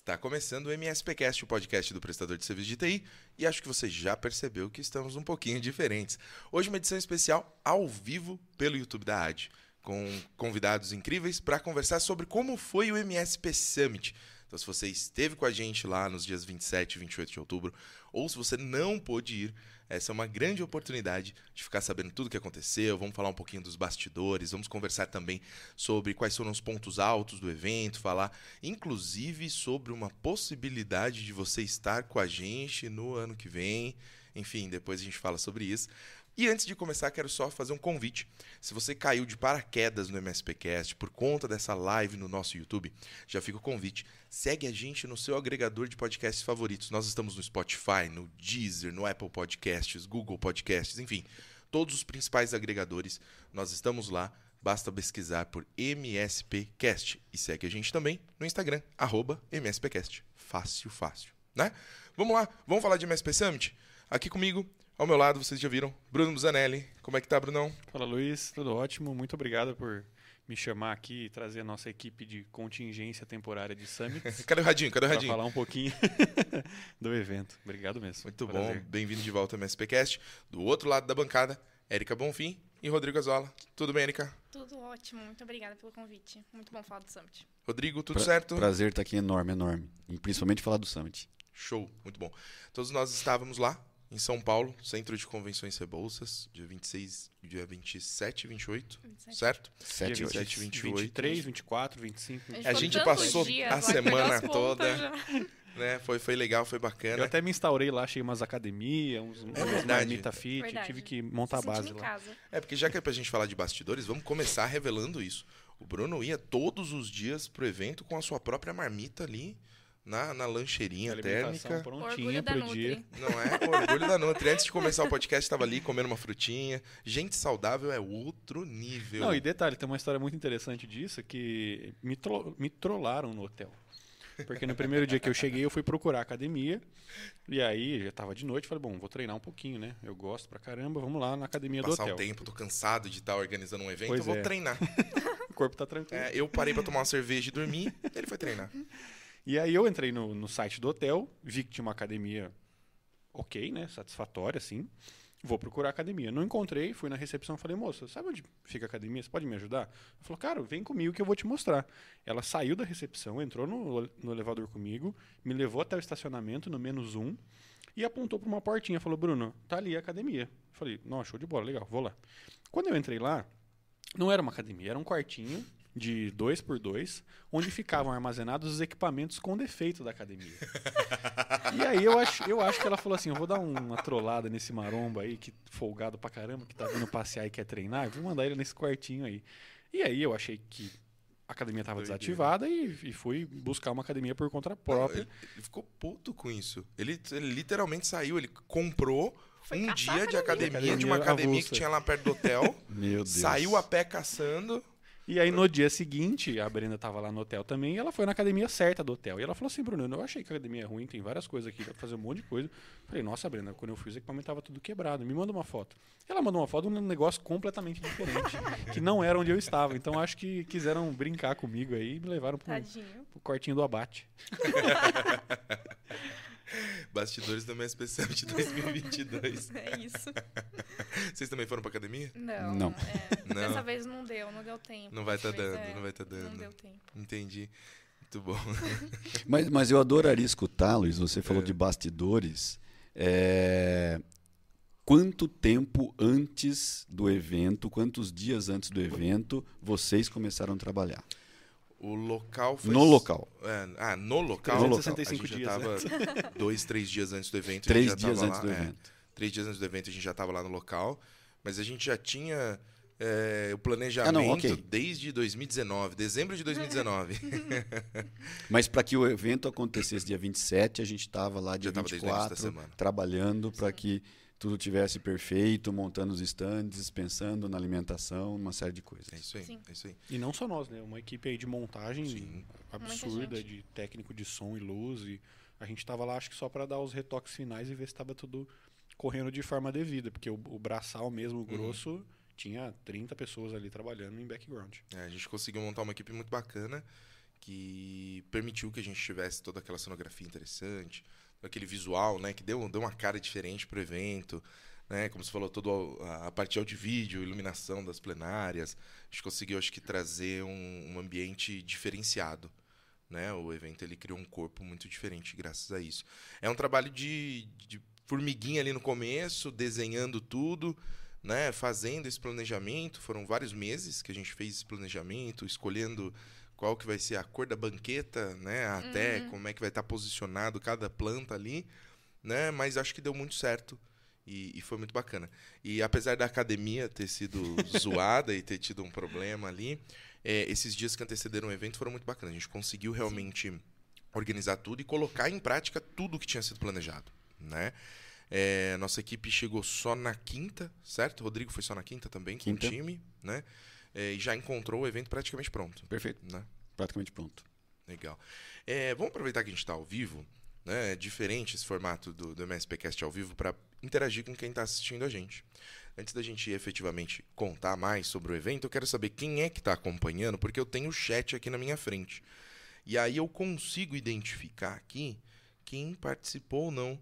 Está começando o MSPcast, o podcast do prestador de serviço de TI, e acho que você já percebeu que estamos um pouquinho diferentes. Hoje uma edição especial ao vivo pelo YouTube da AD, com convidados incríveis para conversar sobre como foi o MSP Summit. Então, se você esteve com a gente lá nos dias 27 e 28 de outubro, ou se você não pôde ir, essa é uma grande oportunidade de ficar sabendo tudo o que aconteceu. Vamos falar um pouquinho dos bastidores, vamos conversar também sobre quais foram os pontos altos do evento, falar inclusive sobre uma possibilidade de você estar com a gente no ano que vem. Enfim, depois a gente fala sobre isso. E antes de começar, quero só fazer um convite. Se você caiu de paraquedas no MSPcast por conta dessa live no nosso YouTube, já fica o convite. Segue a gente no seu agregador de podcasts favoritos. Nós estamos no Spotify, no Deezer, no Apple Podcasts, Google Podcasts, enfim, todos os principais agregadores. Nós estamos lá. Basta pesquisar por MSPcast e segue a gente também no Instagram, MSPcast. Fácil, fácil, né? Vamos lá, vamos falar de MSP Summit? Aqui comigo, ao meu lado, vocês já viram, Bruno Zanelli. Como é que tá, Brunão? Fala, Luiz. Tudo ótimo. Muito obrigado por me chamar aqui e trazer a nossa equipe de contingência temporária de Summit. Cadê o Radinho? Cadê o Radinho? Falar um pouquinho do evento. Obrigado mesmo. Muito Prazer. bom. Bem-vindo de volta ao MSPcast. Do outro lado da bancada, Érica Bonfim e Rodrigo Azola. Tudo bem, Érica? Tudo ótimo. Muito obrigada pelo convite. Muito bom falar do Summit. Rodrigo, tudo pra certo? Prazer estar aqui enorme, enorme. E principalmente falar do Summit. Show, muito bom. Todos nós estávamos lá em São Paulo, Centro de Convenções Rebouças, dia 26, dia 27 e 28, 27. certo? 7, 27 e 28. 23, 24, 25. 25. A gente passou a semana toda. Né? Foi, foi legal, foi bacana. Eu até me instaurei lá, achei umas academias, uns, é umas marmita fit, verdade. tive que montar a base lá. Casa. É, porque já que é pra gente falar de bastidores, vamos começar revelando isso. O Bruno ia todos os dias pro evento com a sua própria marmita ali na, na lancheirinha térmica. Prontinha pro dia. Não é? Orgulho da Nutri. Antes de começar o podcast, estava ali comendo uma frutinha. Gente saudável é outro nível. Não, e detalhe, tem uma história muito interessante disso, que me, tro me trollaram no hotel. Porque no primeiro dia que eu cheguei, eu fui procurar academia. E aí, já estava de noite, falei, bom, vou treinar um pouquinho, né? Eu gosto pra caramba, vamos lá na academia Passar do hotel. Passar o tempo, tô cansado de estar organizando um evento, pois eu vou é. treinar. o corpo tá tranquilo. É, eu parei para tomar uma cerveja e dormir, ele foi treinar. E aí eu entrei no, no site do hotel, vi que tinha uma academia ok, né? Satisfatória, assim. Vou procurar academia. Não encontrei, fui na recepção e falei, moça, sabe onde fica a academia? Você pode me ajudar? Ela falou, cara, vem comigo que eu vou te mostrar. Ela saiu da recepção, entrou no, no elevador comigo, me levou até o estacionamento, no menos um, e apontou para uma portinha. Falou, Bruno, tá ali a academia. Falei, não, show de bola, legal, vou lá. Quando eu entrei lá, não era uma academia, era um quartinho de dois por dois, onde ficavam armazenados os equipamentos com defeito da academia. e aí eu acho, eu acho que ela falou assim: eu vou dar uma trollada nesse maromba aí, que folgado pra caramba, que tá vindo passear e quer treinar, vou mandar ele nesse quartinho aí. E aí eu achei que a academia estava desativada e, e, fui buscar uma academia por conta própria. Ele, ele ficou puto com isso. Ele, ele literalmente saiu, ele comprou Foi um dia de academia, academia, de uma academia que tinha lá perto do hotel. Meu Deus. Saiu a pé caçando. E aí no dia seguinte, a Brenda tava lá no hotel também, e ela foi na academia certa do hotel. E ela falou assim, Bruno, eu achei que a academia é ruim, tem várias coisas aqui, dá pra fazer um monte de coisa. falei, nossa, Brenda, quando eu fui, o equipamento tava tudo quebrado. Me manda uma foto. Ela mandou uma foto de um negócio completamente diferente, que não era onde eu estava. Então acho que quiseram brincar comigo aí e me levaram pro, pro quartinho do abate. Bastidores do MSP Summit 2022. é isso. Vocês também foram pra academia? Não. Não. É, não. Dessa vez não deu, não deu tempo. Não vai estar tá dando, é, não vai estar tá dando. Não deu tempo. Entendi. Muito bom. mas, mas eu adoraria escutar, Luiz, você falou é. de bastidores. É... Quanto tempo antes do evento, quantos dias antes do evento, vocês começaram a trabalhar? O local foi. No local. É, ah, no local. 365 dias. Já tava né? dois, três dias antes do evento. Três dias antes lá, do é, evento. Três dias antes do evento a gente já estava lá no local. Mas a gente já tinha é, o planejamento ah, não, okay. desde 2019, dezembro de 2019. mas para que o evento acontecesse dia 27, a gente estava lá dia já 24, trabalhando para que tudo tivesse perfeito, montando os estandes, pensando na alimentação, uma série de coisas. É isso aí, é isso aí. E não só nós, né? Uma equipe aí de montagem Sim. absurda, de técnico de som e luz. E a gente estava lá, acho que só para dar os retoques finais e ver se estava tudo correndo de forma devida, porque o, o braçal mesmo, o uhum. grosso, uhum. tinha 30 pessoas ali trabalhando em background. É, a gente conseguiu montar uma equipe muito bacana que permitiu que a gente tivesse toda aquela cenografia interessante, aquele visual, né, que deu, deu uma cara diferente pro evento, né, como você falou, toda a, parte de vídeo, iluminação das plenárias, a gente conseguiu, acho que, trazer um, um ambiente diferenciado, né, o evento ele criou um corpo muito diferente graças a isso. É um trabalho de, de formiguinha ali no começo, desenhando tudo, né, fazendo esse planejamento. Foram vários meses que a gente fez esse planejamento, escolhendo qual que vai ser a cor da banqueta, né, até Uhum. como é que vai estar posicionado cada planta ali, né, mas acho que deu muito certo. E, e foi muito bacana. E apesar da academia ter sido zoada e ter tido um problema ali, é, esses dias que antecederam o evento foram muito bacanas. A gente conseguiu realmente organizar tudo e colocar em prática tudo que tinha sido planejado, né? É, nossa equipe chegou só na quinta, certo? Rodrigo foi só na quinta também com Quinta. o time, né? É, e já encontrou o evento praticamente pronto, Perfeito. né? Praticamente pronto. Legal. É, vamos aproveitar que a gente está ao vivo, né? É diferente esse formato do, do MSPcast ao vivo para interagir com quem está assistindo a gente. Antes da gente efetivamente contar mais sobre o evento, eu quero saber quem é que está acompanhando, porque eu tenho o chat aqui na minha frente. E aí eu consigo identificar aqui quem participou ou não.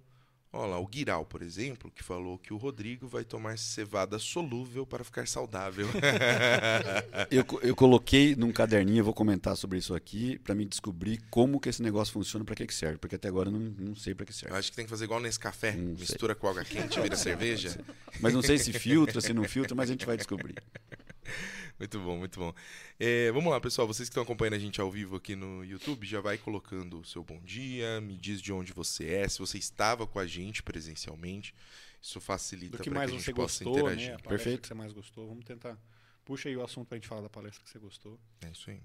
Olha lá, o Guiral, por exemplo, que falou que o Rodrigo vai tomar cevada solúvel para ficar saudável. Eu, eu coloquei num caderninho, eu vou comentar sobre isso aqui, para me descobrir como que esse negócio funciona, para que, que serve. Porque até agora eu não, não sei para que Eu serve. acho que tem que fazer igual nesse café, Não sei. mistura com água quente, vira cerveja. Mas não sei se filtra, se não filtra, mas a gente vai descobrir. Muito bom, muito bom. É, vamos lá, pessoal. Vocês que estão acompanhando a gente ao vivo aqui no YouTube, já vai colocando o seu bom dia, me diz de onde você é, se você estava com a gente presencialmente. Isso facilita que para mais que a gente você possa gostou, interagir. né? A Perfeito. que você mais gostou. Vamos tentar. Puxa aí o assunto pra gente falar da palestra que você gostou. É isso aí.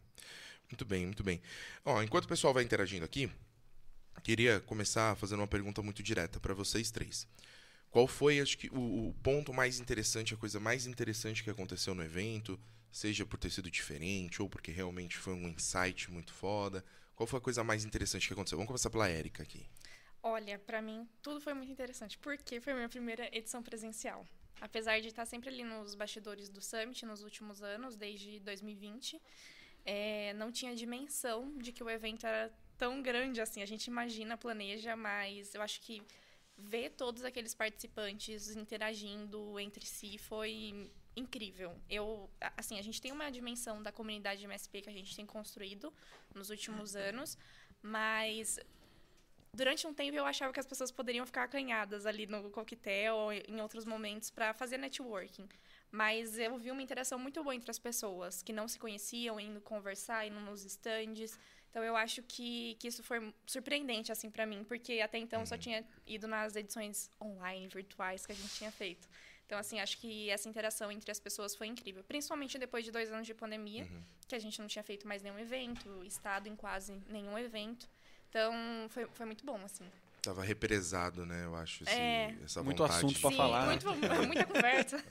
Muito bem, muito bem. Ó, enquanto o pessoal vai interagindo aqui, queria começar fazendo uma pergunta muito direta para vocês três. Qual foi, acho que, o, o ponto mais interessante, a coisa mais interessante que aconteceu no evento? Seja por ter sido diferente ou porque realmente foi um insight muito foda. Qual foi a coisa mais interessante que aconteceu? Vamos começar pela Érica aqui. Olha, pra mim, tudo foi muito interessante, porque foi a minha primeira edição presencial. Apesar de estar sempre ali nos bastidores do Summit nos últimos anos, desde 2020, é, não tinha dimensão de que o evento era tão grande assim. A gente imagina, planeja, mas eu acho que ver todos aqueles participantes interagindo entre si foi incrível. Eu, a- assim, a gente tem uma dimensão da comunidade MSP que a gente tem construído nos últimos anos, mas durante um tempo eu achava que as pessoas poderiam ficar acanhadas ali no coquetel ou em outros momentos para fazer networking. Mas eu vi uma interação muito boa entre as pessoas que não se conheciam, indo conversar, indo nos stands. Então eu acho que, que isso foi surpreendente assim para mim, porque até então eu só tinha ido nas edições online, virtuais que a gente tinha feito. Então assim, acho que essa interação entre as pessoas foi incrível, principalmente depois de dois anos de pandemia, que a gente não tinha feito mais nenhum evento, estado em quase nenhum evento. Então foi, foi muito bom assim. Tava represado, né? Eu acho, esse- É. essa Muito vontade. assunto pra Sim, falar, muito, muita conversa.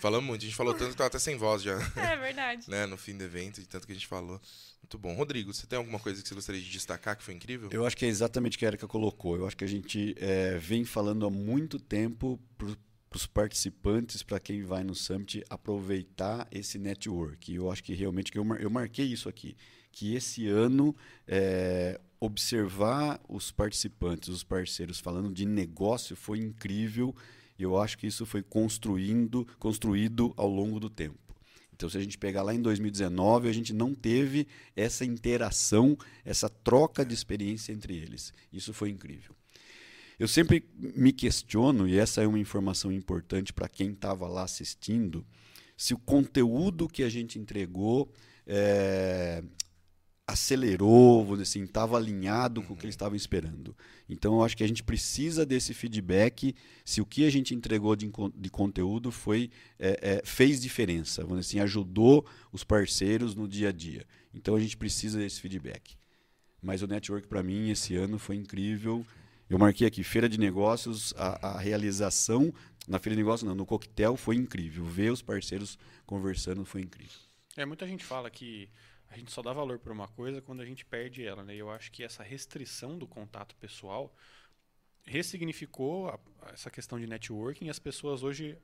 Falamos muito, a gente falou tanto que tava até sem voz já, é verdade. né? No fim do evento, de tanto que a gente falou. Muito bom. Rodrigo, você tem alguma coisa que você gostaria de destacar que foi incrível? Eu acho que é exatamente o que a Erika colocou. Eu acho que a gente eh, vem falando há muito tempo para os participantes, para quem vai no Summit, aproveitar esse network. Eu acho que realmente, que eu, mar- eu marquei isso aqui, que esse ano eh, observar os participantes, os parceiros falando de negócio foi incrível. Eu acho que isso foi construindo, construído ao longo do tempo. Então, se a gente pegar lá em 2019, a gente não teve essa interação, essa troca de experiência entre eles. Isso foi incrível. Eu sempre me questiono, e essa é uma informação importante para quem estava lá assistindo, se o conteúdo que a gente entregou eh, acelerou, dizer assim, estava alinhado com o que eles estavam esperando. Então, eu acho que a gente precisa desse feedback se o que a gente entregou de, de conteúdo foi é, é, fez diferença, vamos assim, ajudou os parceiros no dia a dia. Então, a gente precisa desse feedback. Mas o network, para mim, esse ano foi incrível. Eu marquei aqui, feira de negócios, a, a realização na feira de negócios, não, no coquetel foi incrível. Ver os parceiros conversando foi incrível. É, muita gente fala que a gente só dá valor para uma coisa quando a gente perde ela, né? Eu acho que essa restrição do contato pessoal ressignificou a- essa questão de networking e as pessoas hoje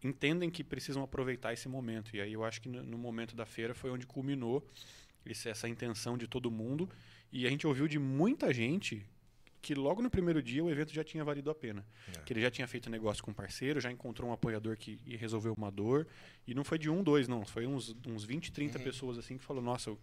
entendem que precisam aproveitar esse momento. E aí eu acho que no, no momento da feira foi onde culminou esse, essa intenção de todo mundo. E a gente ouviu de muita gente que logo no primeiro dia o evento já tinha valido a pena. É. Que ele já tinha feito negócio com um parceiro, já encontrou um apoiador que resolveu uma dor. E não foi de um, dois, não. Foi uns, uns 20, 30 Uhum. pessoas assim que falou, nossa, a,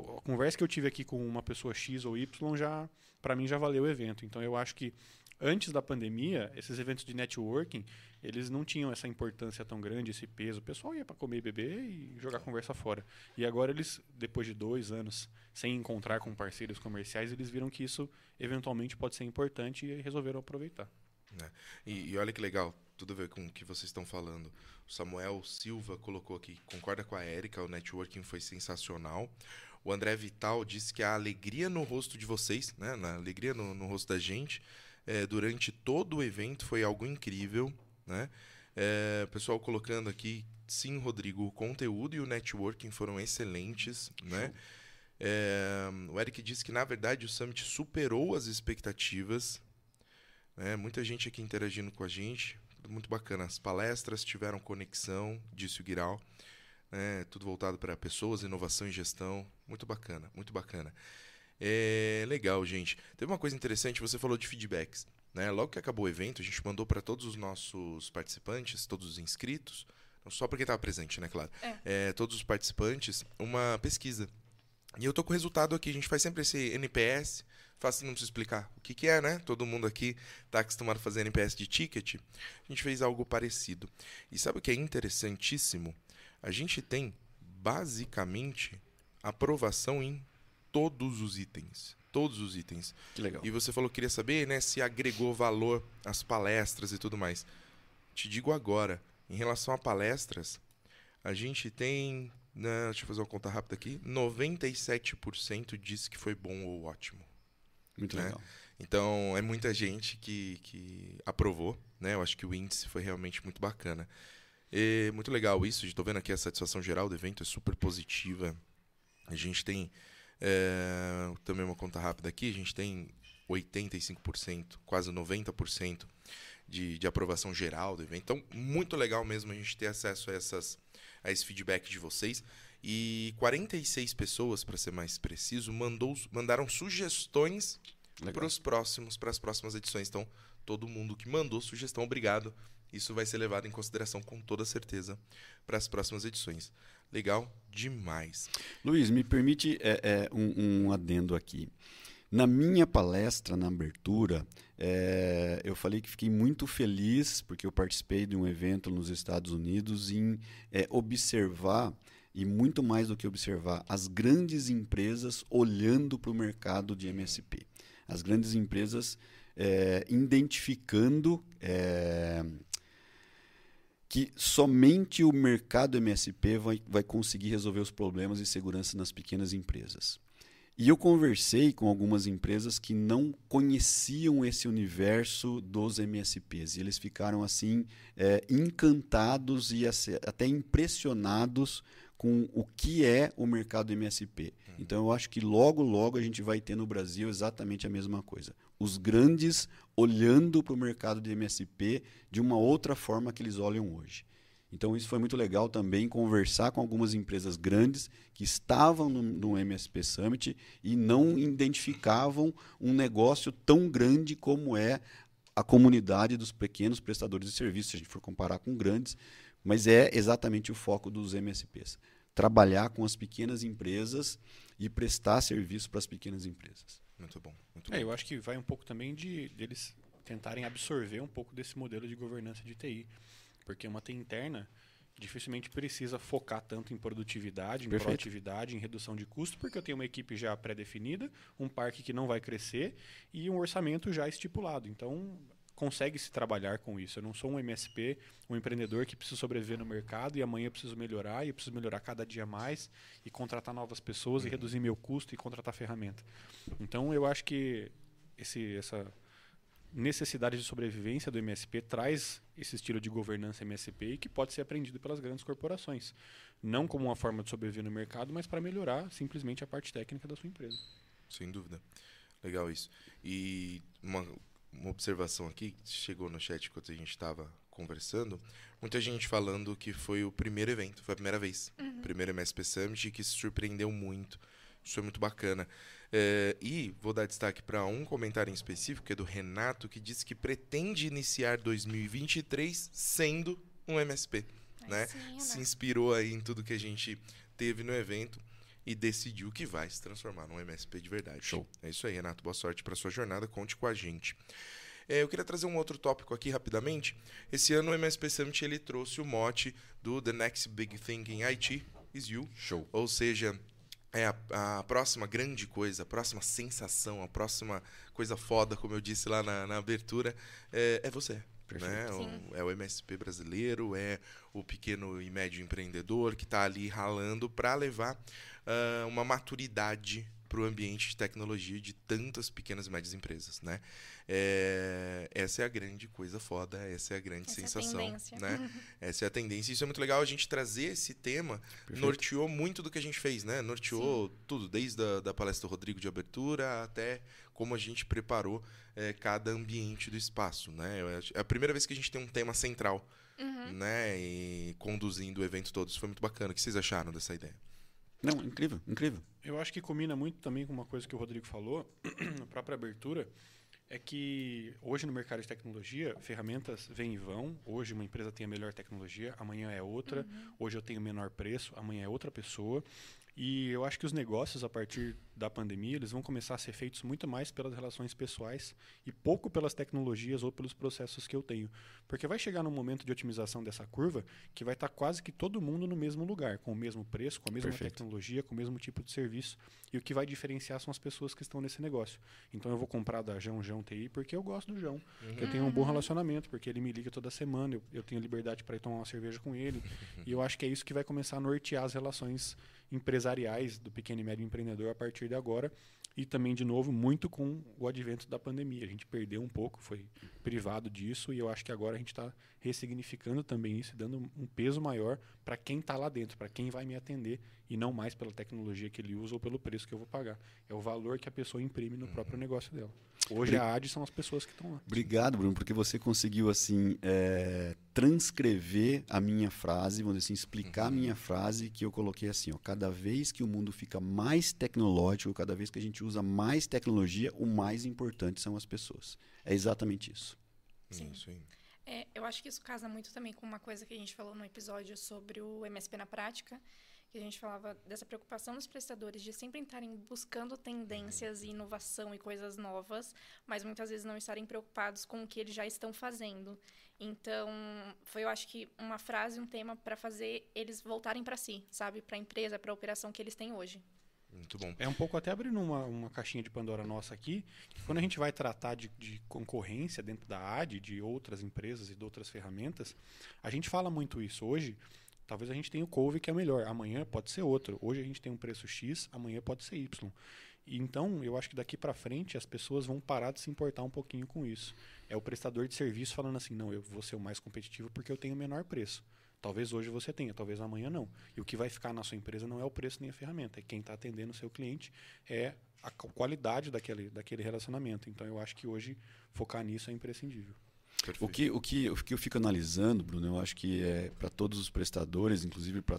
a conversa que eu tive aqui com uma pessoa X ou Y já, para mim, já valeu o evento. Então eu acho que antes da pandemia, esses eventos de networking, eles não tinham essa importância tão grande, esse peso. O pessoal ia para comer e beber e jogar conversa fora. E agora eles, depois de dois anos sem encontrar com parceiros comerciais, eles viram que isso eventualmente pode ser importante e resolveram aproveitar. E, e olha que legal, tudo a ver com o que vocês estão falando. O Samuel Silva colocou aqui, concorda com a Érica, o networking foi sensacional. O André Vital disse que a alegria no rosto de vocês, né, na alegria no, no rosto da gente, eh, durante todo o evento foi algo incrível, né? O pessoal colocando aqui, sim, Rodrigo, o conteúdo e o networking foram excelentes, né? Eh, o Eric disse que, na verdade, o Summit superou as expectativas, né? Muita gente aqui interagindo com a gente, muito bacana. As palestras tiveram conexão, disse o Guiral, né? tudo voltado para pessoas, inovação e gestão. Muito bacana, muito bacana. É legal, gente. Teve uma coisa interessante, você falou de feedbacks. Né? Logo que acabou o evento, a gente mandou para todos os nossos participantes, todos os inscritos, não só porque estava presente, né, claro, É. É, todos os participantes, uma pesquisa. E eu tô com o resultado aqui. A gente faz sempre esse NPS. Fácil não preciso explicar o que, que é, né? Todo mundo aqui tá acostumado a fazer NPS de ticket. A gente fez algo parecido. E sabe o que é interessantíssimo? A gente tem, basicamente, aprovação em todos os itens. Todos os itens. Que legal. E você falou que queria saber né, se agregou valor às palestras e tudo mais. Te digo agora, em relação a palestras, a gente tem. né, deixa eu fazer uma conta rápida aqui. 97% disse que foi bom ou ótimo. Muito né? legal. Então é muita gente que, que aprovou, né? Eu acho que o índice foi realmente muito bacana. E muito legal isso, estou vendo aqui a satisfação geral do evento é super positiva. A gente tem é, também uma conta rápida aqui, a gente tem 85%, quase 90% de, de aprovação geral do evento. Então, muito legal mesmo a gente ter acesso a, essas, a esse feedback de vocês. E 46 pessoas, para ser mais preciso, mandou, mandaram sugestões para os próximos, para as próximas edições. Então, todo mundo que mandou sugestão, obrigado. Isso vai ser levado em consideração com toda certeza para as próximas edições. Legal demais. Luiz, me permite é, é, um, um adendo aqui. Na minha palestra, na abertura, é, eu falei que fiquei muito feliz porque eu participei de um evento nos Estados Unidos em é, observar, e muito mais do que observar, as grandes empresas olhando para o mercado de MSP. As grandes empresas é, identificando é, que somente o mercado MSP vai, vai conseguir resolver os problemas de segurança nas pequenas empresas. E eu conversei com algumas empresas que não conheciam esse universo dos MSPs. E eles ficaram assim é, encantados e ace- até impressionados com o que é o mercado MSP. Então eu acho que logo, logo a gente vai ter no Brasil exatamente a mesma coisa. Os grandes olhando para o mercado de MSP de uma outra forma que eles olham hoje. Então isso foi muito legal também conversar com algumas empresas grandes que estavam no, no MSP Summit e não identificavam um negócio tão grande como é a comunidade dos pequenos prestadores de serviços, se a gente for comparar com grandes, mas é exatamente o foco dos MSPs. Trabalhar com as pequenas empresas e prestar serviço para as pequenas empresas. Muito bom. Muito É, bom. eu acho que vai um pouco também de deles tentarem absorver um pouco desse modelo de governança de TI. Porque uma TI interna dificilmente precisa focar tanto em produtividade, em Perfeito. proatividade, em redução de custo, porque eu tenho uma equipe já pré-definida, um parque que não vai crescer e um orçamento já estipulado. Então, consegue se trabalhar com isso. Eu não sou um MSP, um empreendedor que precisa sobreviver no mercado e amanhã eu preciso melhorar e eu preciso melhorar cada dia mais e contratar novas pessoas e reduzir meu custo e contratar ferramenta. Então, eu acho que esse, essa necessidade de sobrevivência do MSP traz esse estilo de governança MSP e que pode ser aprendido pelas grandes corporações. Não como uma forma de sobreviver no mercado, mas para melhorar simplesmente a parte técnica da sua empresa. Sem dúvida. Legal isso. E uma, uma observação aqui, que chegou no chat enquanto a gente estava conversando, muita gente falando que foi o primeiro evento, foi a primeira vez. Primeiro MSP Summit, que se surpreendeu muito Isso é muito bacana. É, e vou dar destaque para um comentário em específico, que é do Renato, que disse que pretende iniciar 2023 sendo um MSP. Né? sim, Renato. Se inspirou aí em tudo que a gente teve no evento e decidiu que vai se transformar num MSP de verdade. Show. É isso aí, Renato. Boa sorte para sua jornada. Conte com a gente. É, eu queria trazer um outro tópico aqui rapidamente. Esse ano o MSP Summit ele trouxe o mote do The Next Big Thing in IT is You. Show. Ou seja, é a, a próxima grande coisa, a próxima sensação, a próxima coisa foda, como eu disse lá na, na abertura, é, é você. Né? O- é o MSP brasileiro, é o pequeno e médio empreendedor que está ali ralando para levar ah, uma maturidade para o ambiente de tecnologia de tantas pequenas e médias empresas, né? É, essa é a grande coisa foda, essa é a grande Essa é a sensação, tendência. né? Essa é a tendência. Isso é muito legal a gente trazer esse tema Perfeito. norteou muito do que a gente fez, né? Norteou tudo, desde a da palestra do Rodrigo de abertura até como a gente preparou eh, cada ambiente do espaço, né? É a primeira vez que a gente tem um tema central, Uhum. né? E conduzindo o evento todo. Isso foi muito bacana. O que vocês acharam dessa ideia? Não, incrível, incrível. Eu acho que combina muito também com uma coisa que o Rodrigo falou na própria abertura, é que hoje no mercado de tecnologia, ferramentas vêm e vão. Hoje uma empresa tem a melhor tecnologia, amanhã é outra. Hoje eu tenho o menor preço, amanhã é outra pessoa. E eu acho que os negócios, a partir da pandemia, eles vão começar a ser feitos muito mais pelas relações pessoais e pouco pelas tecnologias ou pelos processos que eu tenho. Porque vai chegar num momento de otimização dessa curva que vai estar quase que todo mundo no mesmo lugar, com o mesmo preço, com a mesma Perfeito. tecnologia, com o mesmo tipo de serviço. E o que vai diferenciar são as pessoas que estão nesse negócio. Então eu vou comprar da João João TI porque eu gosto do João, porque eu tenho um bom relacionamento, porque ele me liga toda semana, eu, eu tenho liberdade para ir tomar uma cerveja com ele. e eu acho que é isso que vai começar a nortear as relações empresariais do pequeno e médio empreendedor a partir de agora. E também, de novo, muito com o advento da pandemia. A gente perdeu um pouco, foi privado disso, e eu acho que agora a gente está ressignificando também isso, dando um peso maior para quem está lá dentro, para quem vai me atender, e não mais pela tecnologia que ele usa ou pelo preço que eu vou pagar. É o valor que a pessoa imprime no próprio negócio dela. Hoje a AD são as pessoas que estão lá. Obrigado, Bruno, porque você conseguiu assim é, transcrever a minha frase, vamos dizer assim, explicar a minha frase que eu coloquei assim, ó, cada vez que o mundo fica mais tecnológico, cada vez que a gente usa mais tecnologia, o mais importante são as pessoas. É exatamente isso. Sim. Aí. É, eu acho que isso casa muito também com uma coisa que a gente falou no episódio sobre o MSP na prática, que a gente falava dessa preocupação dos prestadores de sempre estarem buscando tendências e inovação e coisas novas, mas muitas vezes não estarem preocupados com o que eles já estão fazendo. Então, foi eu acho que uma frase, um tema para fazer eles voltarem para si, sabe, para a empresa, para a operação que eles têm hoje. Muito bom. É um pouco até abrindo uma, uma caixinha de Pandora nossa aqui, quando a gente vai tratar de, de concorrência dentro da AD, de outras empresas e de outras ferramentas, a gente fala muito isso. Hoje, talvez a gente tenha o Couve que é melhor, amanhã pode ser outro. Hoje a gente tem um preço X, amanhã pode ser Y. E então, eu acho que daqui para frente as pessoas vão parar de se importar um pouquinho com isso. É o prestador de serviço falando assim: não, eu vou ser o mais competitivo porque eu tenho o menor preço. Talvez hoje você tenha, talvez amanhã não. E o que vai ficar na sua empresa não é o preço nem a ferramenta, é quem está atendendo o seu cliente, é a qu- qualidade daquele, daquele relacionamento. Então eu acho que hoje focar nisso é imprescindível. Perfeito. O que, o, que, o que eu fico analisando, Bruno, eu acho que é para todos os prestadores, inclusive para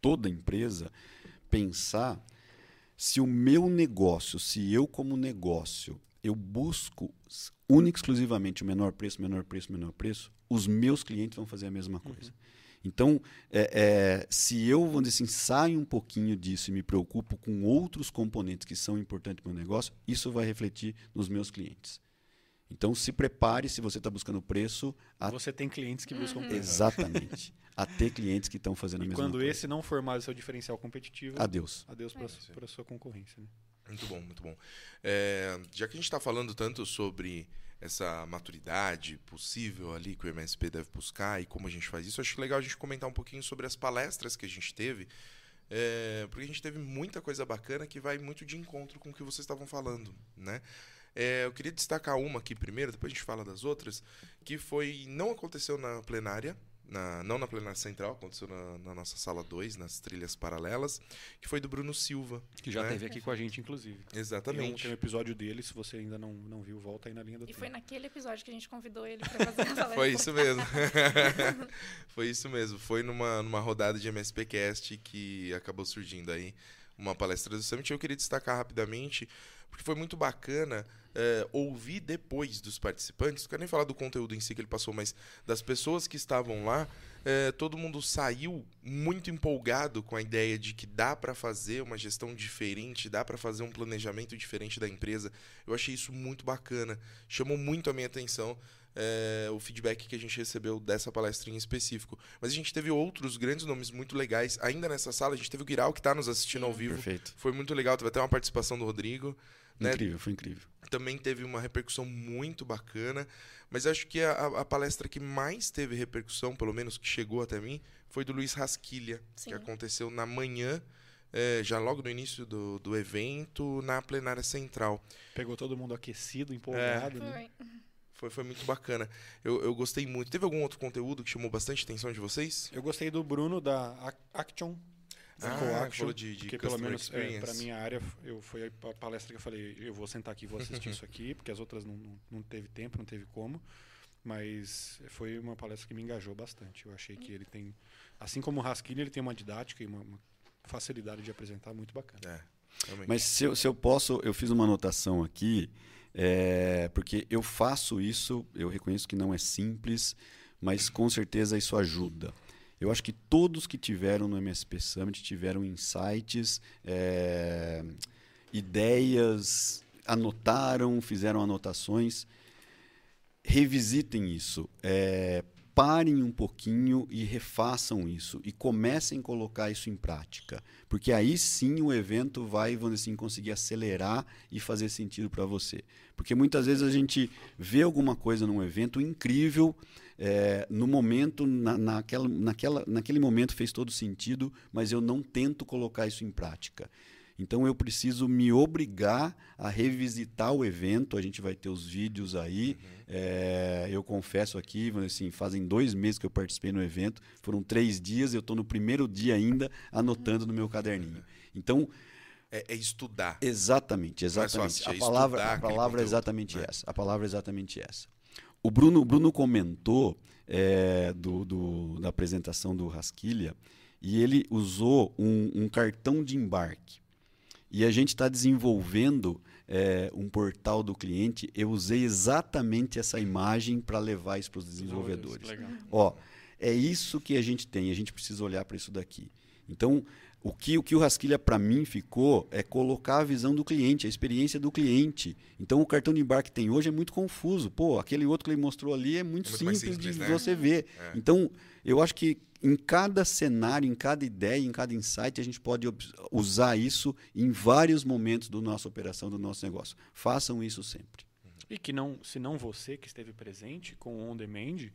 toda empresa, pensar se o meu negócio, se eu como negócio, eu busco única e exclusivamente o menor preço, menor preço, menor preço, os meus clientes vão fazer a mesma coisa. Então, é, é, se eu, vamos dizer assim, saio um pouquinho disso e me preocupo com outros componentes que são importantes para o meu negócio, isso vai refletir nos meus clientes. Então, se prepare se você está buscando preço. A... Você tem clientes que buscam preço. Exatamente. a ter clientes que estão fazendo a E mesma quando coisa. esse não for mais o seu diferencial competitivo, Adeus. adeus para É. a sua concorrência. Né? Muito bom, muito bom. É, já que a gente está falando tanto sobre essa maturidade possível ali que o MSP deve buscar e como a gente faz isso, acho legal a gente comentar um pouquinho sobre as palestras que a gente teve, é, porque a gente teve muita coisa bacana que vai muito de encontro com o que vocês estavam falando, né? É, eu queria destacar uma aqui primeiro, depois a gente fala das outras, que foi não aconteceu na plenária, na- não na plenária central, aconteceu na, na nossa sala 2, nas trilhas paralelas, que foi do Bruno Silva. Que já né? esteve aqui com a gente, inclusive. Tem um, Exatamente. tem um episódio dele, se você ainda não, não viu, volta aí na linha do E tempo. foi naquele episódio que a gente convidou ele para fazer a palestra. Foi isso mesmo. Foi isso mesmo. Foi numa, numa rodada de MSPcast que acabou surgindo aí uma palestra do Summit. Eu queria destacar rapidamente, porque foi muito bacana é, ouvir depois dos participantes, não quero nem falar do conteúdo em si que ele passou, mas das pessoas que estavam lá, é, todo mundo saiu muito empolgado com a ideia de que dá para fazer uma gestão diferente, dá para fazer um planejamento diferente da empresa. Eu achei isso muito bacana, chamou muito a minha atenção. É, o feedback que a gente recebeu dessa palestra em específico. Mas a gente teve outros grandes nomes muito legais. Ainda nessa sala, a gente teve o Guiral, que está nos assistindo ao vivo. Perfeito. Foi muito legal, teve até uma participação do Rodrigo. Né? Incrível, foi incrível. Também teve uma repercussão muito bacana. Mas acho que a, a, palestra que mais teve repercussão, pelo menos que chegou até mim, foi do Luiz Rasquilha, Sim. que aconteceu na manhã, é, já logo no início do, do evento, na plenária central. Pegou todo mundo aquecido, empolgado. né? Foi. Foi, foi muito bacana. Eu, eu gostei muito. Teve algum outro conteúdo que chamou bastante atenção de vocês? Eu gostei do Bruno da Ac- Action. Da Ah, Coaction, falou de- de porque pelo menos experience. para minha área eu foi a palestra que eu falei eu vou sentar aqui e vou assistir isso aqui porque as outras não, não, não teve tempo não teve como mas foi uma palestra que me engajou bastante eu achei que ele tem assim como o Raskin ele tem uma didática e uma, uma facilidade de apresentar muito bacana É. Mas se eu, se eu posso, eu fiz uma anotação aqui, é, porque eu faço isso, eu reconheço que não é simples, mas com certeza isso ajuda. Eu acho que todos que tiveram no MSP Summit tiveram insights, é, ideias, anotaram, fizeram anotações. Revisitem isso. é, parem um pouquinho e refaçam isso e comecem a colocar isso em prática, porque aí sim o evento vai, vamos assim, conseguir acelerar e fazer sentido para você. Porque muitas vezes a gente vê alguma coisa num evento incrível, é, no momento, na, naquela, naquela, naquele momento fez todo sentido, mas eu não tento colocar isso em prática. Então eu preciso me obrigar a revisitar o evento. A gente vai ter os vídeos aí. É, eu confesso aqui, assim, fazem dois meses que eu participei no evento. Foram três dias. Eu estou no primeiro dia ainda anotando no meu caderninho. Então É, é estudar. Exatamente, é só exatamente. assistir, é a palavra, a palavra é exatamente né? essa. A palavra é exatamente essa. O Bruno, o Bruno comentou é, do, do- da apresentação do Rasquilha e ele usou um, um cartão de embarque. E a gente está desenvolvendo é, um portal do cliente. Eu usei exatamente essa imagem para levar isso para os desenvolvedores. Ó, é isso que a gente tem, a gente precisa olhar para isso daqui. Então, o que o, que o Rasquilha para mim ficou é colocar a visão do cliente, a experiência do cliente. Então, o cartão de embarque que tem hoje é muito confuso. Pô, aquele outro que ele mostrou ali é muito, É muito simples, simples, de né? você ver. É. Então, eu acho que em cada cenário, em cada ideia, em cada insight, a gente pode usar isso em vários momentos da nossa operação, do nosso negócio. Façam isso sempre. E que não, se não você que esteve presente com o on demand,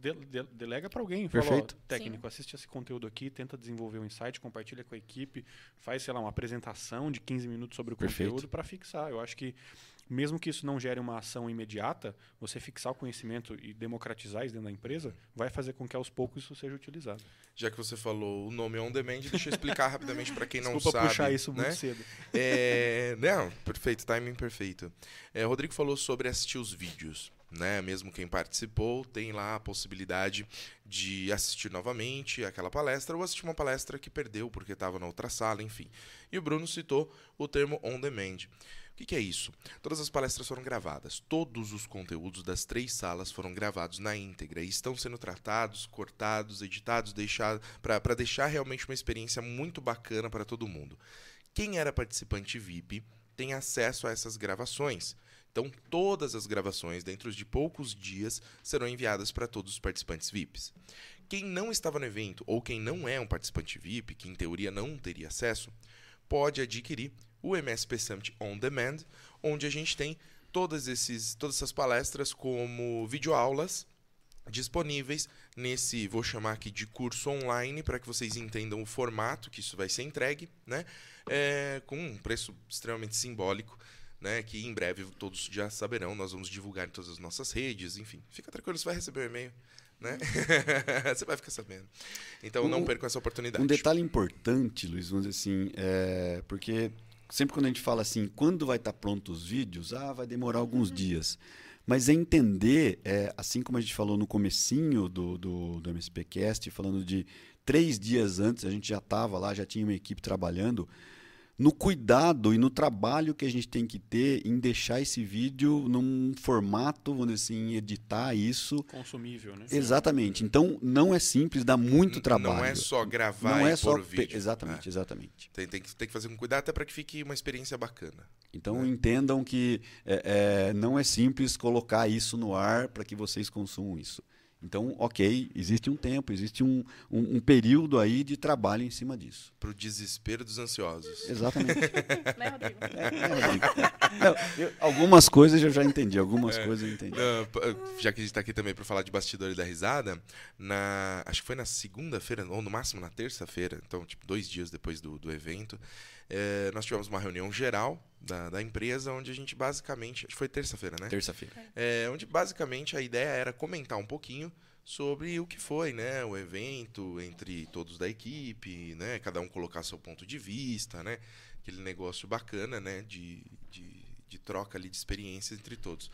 de- de- delega para alguém. Fala, Perfeito. técnico, assiste esse conteúdo aqui, tenta desenvolver um insight, compartilha com a equipe, faz, sei lá, uma apresentação de 15 minutos sobre o Perfeito. conteúdo para fixar. Eu acho que mesmo que isso não gere uma ação imediata, você fixar o conhecimento e democratizar isso dentro da empresa, vai fazer com que aos poucos isso seja utilizado. Já que você falou o nome on demand, deixa eu explicar rapidamente para quem não Desculpa sabe. puxar isso né? muito cedo. É, não, perfeito, timing perfeito. É, o Rodrigo falou sobre assistir os vídeos. Né? Mesmo quem participou tem lá a possibilidade de assistir novamente aquela palestra ou assistir uma palestra que perdeu porque estava na outra sala, enfim. E o Bruno citou o termo on demand. O que, que é isso? Todas as palestras foram gravadas, todos os conteúdos das três salas foram gravados na íntegra e estão sendo tratados, cortados, editados, para deixar realmente uma experiência muito bacana para todo mundo. Quem era participante VIP tem acesso a essas gravações. Então, todas as gravações, dentro de poucos dias, serão enviadas para todos os participantes VIPs. Quem não estava no evento ou quem não é um participante VIP, que em teoria não teria acesso, pode adquirir o MSP Summit On Demand, onde a gente tem todas, esses, todas essas palestras como videoaulas disponíveis nesse, vou chamar aqui de curso online, para que vocês entendam o formato que isso vai ser entregue, né? É, com um preço extremamente simbólico, né? Que em breve todos já saberão, nós vamos divulgar em todas as nossas redes, enfim. Fica tranquilo, você vai receber o e-mail, né? você vai ficar sabendo. Então não Um- percam essa oportunidade. Um detalhe importante, Luiz, vamos dizer assim, é, porque sempre quando a gente fala assim, quando vai estar pronto os vídeos, ah, vai demorar alguns dias. Mas é entender, é, assim como a gente falou no comecinho do, do, do MSPcast, falando de três dias antes, a gente já estava lá, já tinha uma equipe trabalhando, no cuidado e no trabalho que a gente tem que ter em deixar esse vídeo num formato, vamos dizer assim, editar isso. Consumível, né? Exatamente. Então, não é simples, dá muito trabalho. Não é só gravar Não e é só pôr o pe- vídeo. Exatamente, É. exatamente. Tem, tem que, tem que fazer com cuidado até para que fique uma experiência bacana. Então entendam que é, é, não é simples colocar isso no ar para que vocês consumam isso. Então, ok, existe um tempo, existe um, um, um período aí de trabalho em cima disso. Pro desespero dos ansiosos. Exatamente. Né, Rodrigo? É, é, Rodrigo. Não, eu- algumas coisas eu já entendi, algumas coisas eu entendi. Não, p- já que a gente tá aqui também para falar de bastidores da risada, na, acho que foi na segunda-feira, ou no máximo na terça-feira, então, tipo, dois dias depois do, do evento, eh, nós tivemos uma reunião geral da, da empresa, onde a gente basicamente. Acho que foi terça-feira, né? Terça-feira. É, onde basicamente a ideia era comentar um pouquinho sobre o que foi, né, o evento entre todos da equipe, né, cada um colocar seu ponto de vista, né, aquele negócio bacana, né, de, de, de troca ali de experiências entre todos.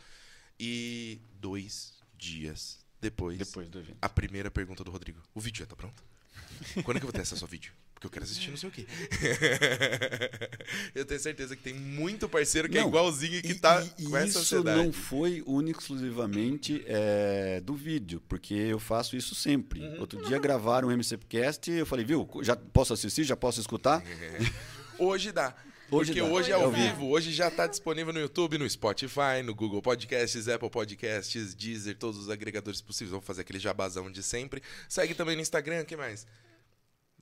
E dois dias depois, Depois do evento. a primeira pergunta do Rodrigo: o vídeo já tá pronto? Quando é que eu vou ter acesso ao vídeo? Porque eu quero assistir não sei o quê. eu tenho certeza que tem muito parceiro que é Não, igualzinho e que E- tá e- e com essa isso ansiedade. não foi único exclusivamente é, do vídeo, porque eu faço isso sempre. Uhum. Outro dia gravaram um MCPcast, eu falei, viu, já posso assistir, já posso escutar? Hoje dá. Hoje porque dá. hoje é ao vivo. Hoje já está disponível no YouTube, no Spotify, no Google Podcasts, Apple Podcasts, Deezer, todos os agregadores possíveis. Vamos fazer aquele jabazão de sempre. Segue também no Instagram, o que mais?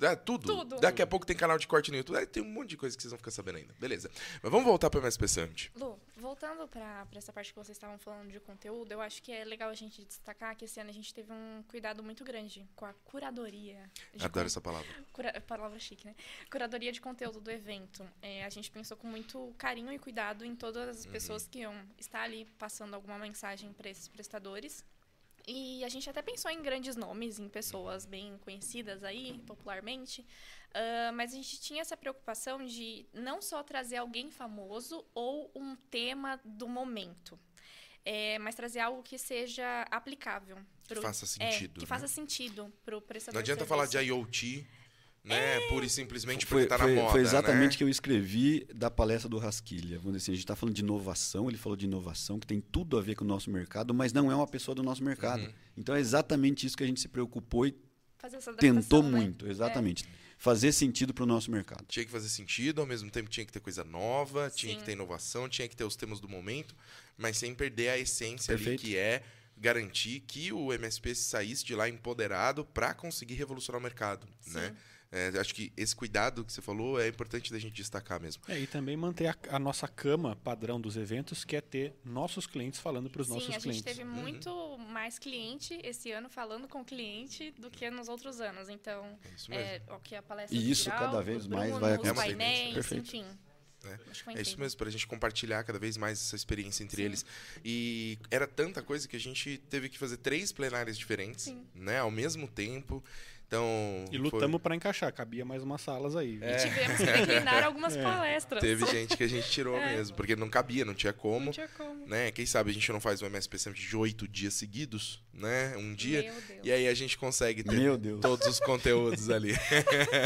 É, tudo. Tudo. Daqui a pouco tem canal de corte no YouTube. É, tem um monte de coisa que vocês vão ficar sabendo ainda. Beleza. Mas vamos voltar para o MSP Summit. Lu, voltando para essa parte que vocês estavam falando de conteúdo, eu acho que é legal a gente destacar que esse ano a gente teve um cuidado muito grande com a curadoria. de Adoro essa palavra. Cura- palavra chique, né? Curadoria de conteúdo do evento. É, a gente pensou com muito carinho e cuidado em todas as pessoas que iam estar ali passando alguma mensagem para esses prestadores. E a gente até pensou em grandes nomes, em pessoas bem conhecidas aí, popularmente. Ah, mas a gente tinha essa preocupação de não só trazer alguém famoso ou um tema do momento. é, mas trazer algo que seja aplicável. Que pro- faça é, sentido, que né? faça sentido para o prestador Não adianta falar de. IoT, né? Pura e simplesmente Foi, porque tá na foi- moda. foi exatamente o né? que eu escrevi da palestra do Rasquilha. Vamos dizer assim, a gente está falando de inovação, ele falou de inovação, que tem tudo a ver com o nosso mercado, mas não é uma pessoa do nosso mercado. Uhum. Então é exatamente isso que a gente se preocupou e tentou né? muito, exatamente. Fazer sentido para o nosso mercado. Tinha que fazer sentido, ao mesmo tempo tinha que ter coisa nova, tinha Sim. que ter inovação, tinha que ter os temas do momento, mas sem perder a essência ali, que é garantir que o MSP saísse de lá empoderado para conseguir revolucionar o mercado, né? É, acho que esse cuidado que você falou é importante da gente destacar mesmo. É, e também manter a, a nossa cama padrão dos eventos, que é ter nossos clientes falando para os Sim, nossos a gente clientes. teve muito mais cliente esse ano falando com cliente do que nos outros anos. Então, É isso mesmo. é, o que a palestra E isso Giral, cada vez mais Bruno, vai acontecer. painéis, Perfeito. enfim. É. É isso mesmo, pra gente compartilhar cada vez mais essa experiência entre Sim. eles. E era tanta coisa que a gente teve que fazer três plenárias diferentes, Sim. né? Ao mesmo tempo. Então. E foi- lutamos para encaixar, cabia mais umas salas aí. É. E tivemos que declinar algumas palestras. Teve gente que a gente tirou É. mesmo, porque não cabia, não tinha como. Não tinha como. Né? Quem sabe a gente não faz um MSP Summit de oito dias seguidos, né? Um dia. Meu Deus. E aí a gente consegue ter Meu Deus. todos os conteúdos ali.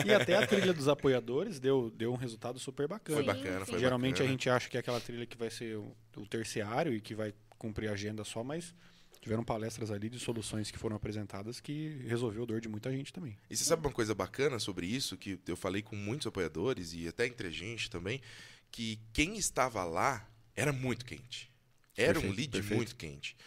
E até a trilha dos apoiadores deu, deu um resultado super bacana. Foi Sim, bacana, sim. foi Geralmente bacana. a gente acha que é aquela trilha que vai ser o, o terciário e que vai cumprir a agenda só, mas tiveram palestras ali de soluções que foram apresentadas que resolveu a dor de muita gente também. E você sabe uma coisa bacana sobre isso, que eu falei com muitos apoiadores e até entre a gente também, que quem estava lá era muito quente. Era um Perfeito, lead perfeito. muito quente.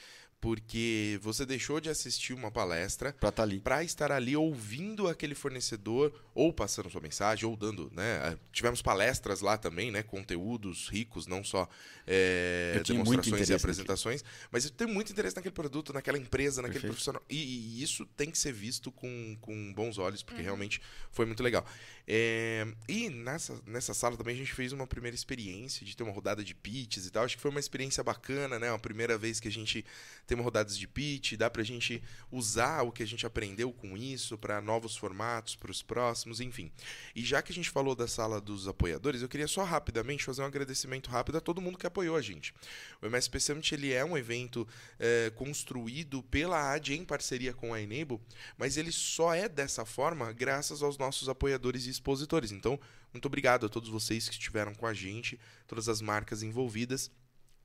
Porque você deixou de assistir uma palestra Para para estar ali ouvindo aquele fornecedor ou passando sua mensagem ou dando, né? ah, Tivemos palestras lá também, né? Conteúdos ricos, não só é, demonstrações e apresentações, mas eu tenho muito interesse naquele produto, naquela empresa, naquele Perfeito. profissional. E, e isso tem que ser visto com, com bons olhos, porque realmente foi muito legal. É, e nessa, nessa sala também a gente fez uma primeira experiência de ter uma rodada de pitches e tal. Acho que foi uma experiência bacana, né? A primeira vez que a gente Temos rodadas de pitch, dá pra gente usar o que a gente aprendeu com isso para novos formatos, para os próximos, enfim. E já que a gente falou da sala dos apoiadores, eu queria só rapidamente fazer um agradecimento rápido a todo mundo que apoiou a gente. O MSP Summit ele é um evento é, construído pela AD em parceria com a Enable, mas ele só é dessa forma graças aos nossos apoiadores e expositores. Então, muito obrigado a todos vocês que estiveram com a gente, todas as marcas envolvidas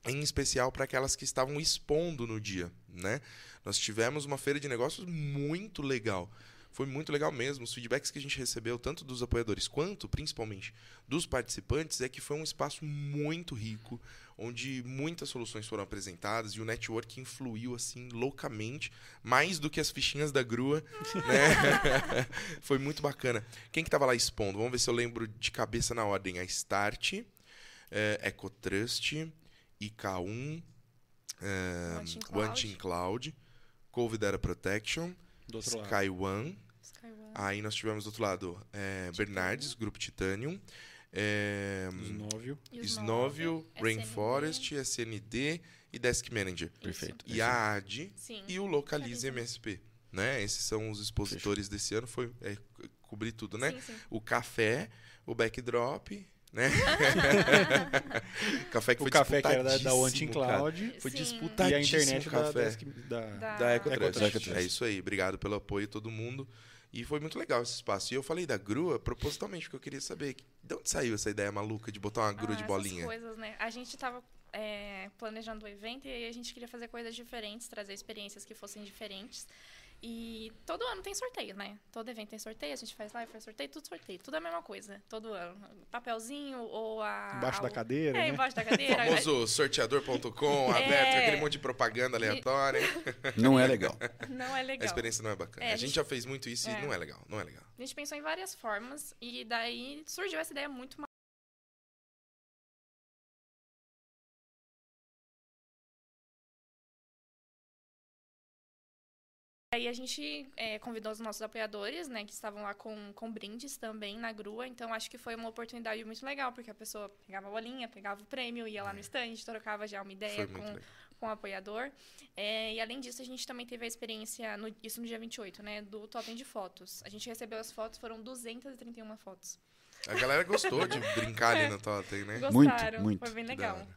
em especial para aquelas que estavam expondo no dia, né? Nós tivemos uma feira de negócios muito legal. Foi muito legal mesmo. Os feedbacks que a gente recebeu, tanto dos apoiadores quanto, principalmente, dos participantes, é que foi um espaço muito rico, onde muitas soluções foram apresentadas e o network influiu assim loucamente, mais do que as fichinhas da grua, né? foi muito bacana. Quem que estava lá expondo? Vamos ver se eu lembro de cabeça na ordem. A Start, é, EcoTrust, IK1, é, One Team One Team Cloud, Covid Data Protection, Do outro lado. Sky One. Aí nós tivemos do outro lado é. Bernardes, Grupo Titanium, é, Snóvio. Nove, Rainforest, SND e Desk Manager. Perfeito. E a AD Sim. e o Localize. MSP. Né? Esses são os expositores desse ano, foi é, co- cobrir tudo, né? Sim, sim. O café, o backdrop, né? café que O foi café que era da, da One disputadíssimo, Team cara. Cloud. Foi Sim. E a disputadíssimo internet o da, café. Desk- da, Da- Da Ecotrust. É isso aí, obrigado pelo apoio todo mundo. E foi muito legal esse espaço. E eu falei da grua propositalmente, porque eu queria saber que- de onde saiu essa ideia maluca de botar uma grua Ah, de bolinha. coisas, né? A gente tava é, planejando o evento e aí a gente queria fazer coisas diferentes, trazer experiências que fossem diferentes. E todo ano tem sorteio, né? Todo evento tem sorteio, a gente faz live, faz sorteio, tudo sorteio. Tudo é a mesma coisa, todo ano. Papelzinho ou a... Embaixo da a- cadeira, É, né? embaixo da cadeira. famoso sorteador.com, É. aberto, aquele monte de propaganda aleatória. Não é legal. Não é A legal. experiência não é bacana. É, a a gente gente- já fez muito isso e É. não é legal, não é legal. A gente pensou em várias formas e daí surgiu essa ideia muito Aí a gente é, convidou os nossos apoiadores, né, que estavam lá com, com brindes também na grua, então acho que foi uma oportunidade muito legal, porque a pessoa pegava a bolinha, pegava o prêmio, ia lá no stand, trocava já uma É. Ideia muito com, legal. com o apoiador. É, e além disso, a gente também teve a experiência, no- isso no dia 28, né, do totem de fotos. A gente recebeu as fotos, foram 231 fotos. A galera gostou de brincar ali É. no totem, né? Gostaram, muito. foi bem legal.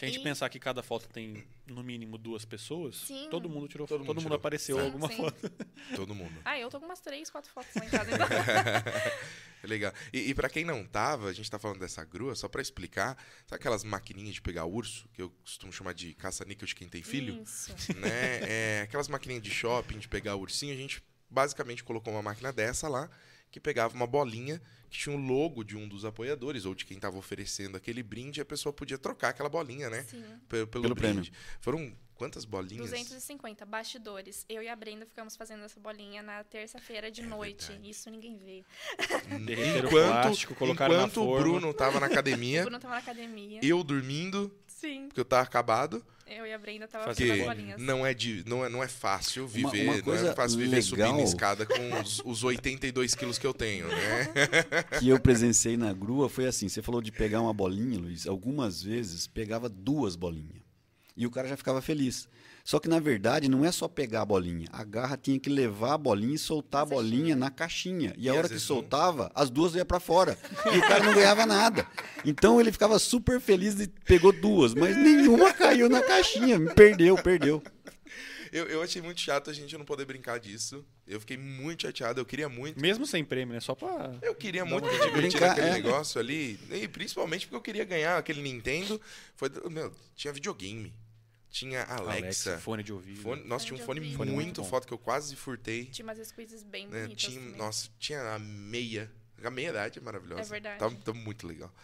Se a gente E- pensar que cada foto tem no mínimo duas pessoas, Sim. todo mundo tirou Todo foto. mundo Todo mundo tirou. apareceu Sim, alguma sim. foto. Todo mundo. Ah, eu tô com umas três, quatro fotos lá em casa. Então. Legal. E, e para quem não tava, a gente tá falando dessa grua, só pra explicar, sabe aquelas maquininhas de pegar urso, que eu costumo chamar de caça-níquel de quem tem filho? Isso. né? É, aquelas maquininhas de shopping, de pegar ursinho, a gente basicamente colocou uma máquina dessa lá, que pegava uma bolinha que tinha o logo de um dos apoiadores, ou de quem estava oferecendo aquele brinde, e a pessoa podia trocar aquela bolinha, né? Sim. Pelo, pelo, Pelo brinde. Foram quantas bolinhas? 250 bastidores. Eu e a Brenda ficamos fazendo essa bolinha na terça-feira de noite. verdade. Isso ninguém vê. O Enquanto, plástico, enquanto o. Bruno tava na O academia, Bruno tava na academia. eu dormindo, Sim. porque eu tava acabado, Eu e a Brenda tava Fazendo as bolinhas. não é, de, não, é, não é fácil Uma- viver, uma não é fácil viver subindo legal- escada com os, os 82 quilos que eu tenho, né? que eu presenciei na grua foi assim: você falou de pegar uma bolinha, Luiz. Algumas vezes pegava duas bolinhas. E o cara já ficava feliz. Só que, na verdade, não é só pegar a bolinha. A garra tinha que levar a bolinha e soltar a bolinha na caixinha. E a hora que não. soltava, as duas iam para fora. E o cara não ganhava nada. Então ele ficava super feliz e pegou duas, mas nenhuma caiu na caixinha. Perdeu, perdeu. Eu, eu achei muito chato a gente não poder brincar disso. Eu fiquei muito chateado, eu queria muito. Mesmo sem prêmio, né? Só pra. Eu queria muito uma me divertir brincar, naquele é. negócio ali. E principalmente porque eu queria ganhar aquele Nintendo. Foi, meu, tinha videogame. Tinha Alexa. fone de ouvido. Fone- nossa, Fone tinha um fone ouvido. Muito muito foda que eu quase furtei. Tinha umas squeezes bem né? bonitas Tinha, também. nossa, tinha a meia. A meia idade é maravilhosa. É verdade. Tá, tá muito legal.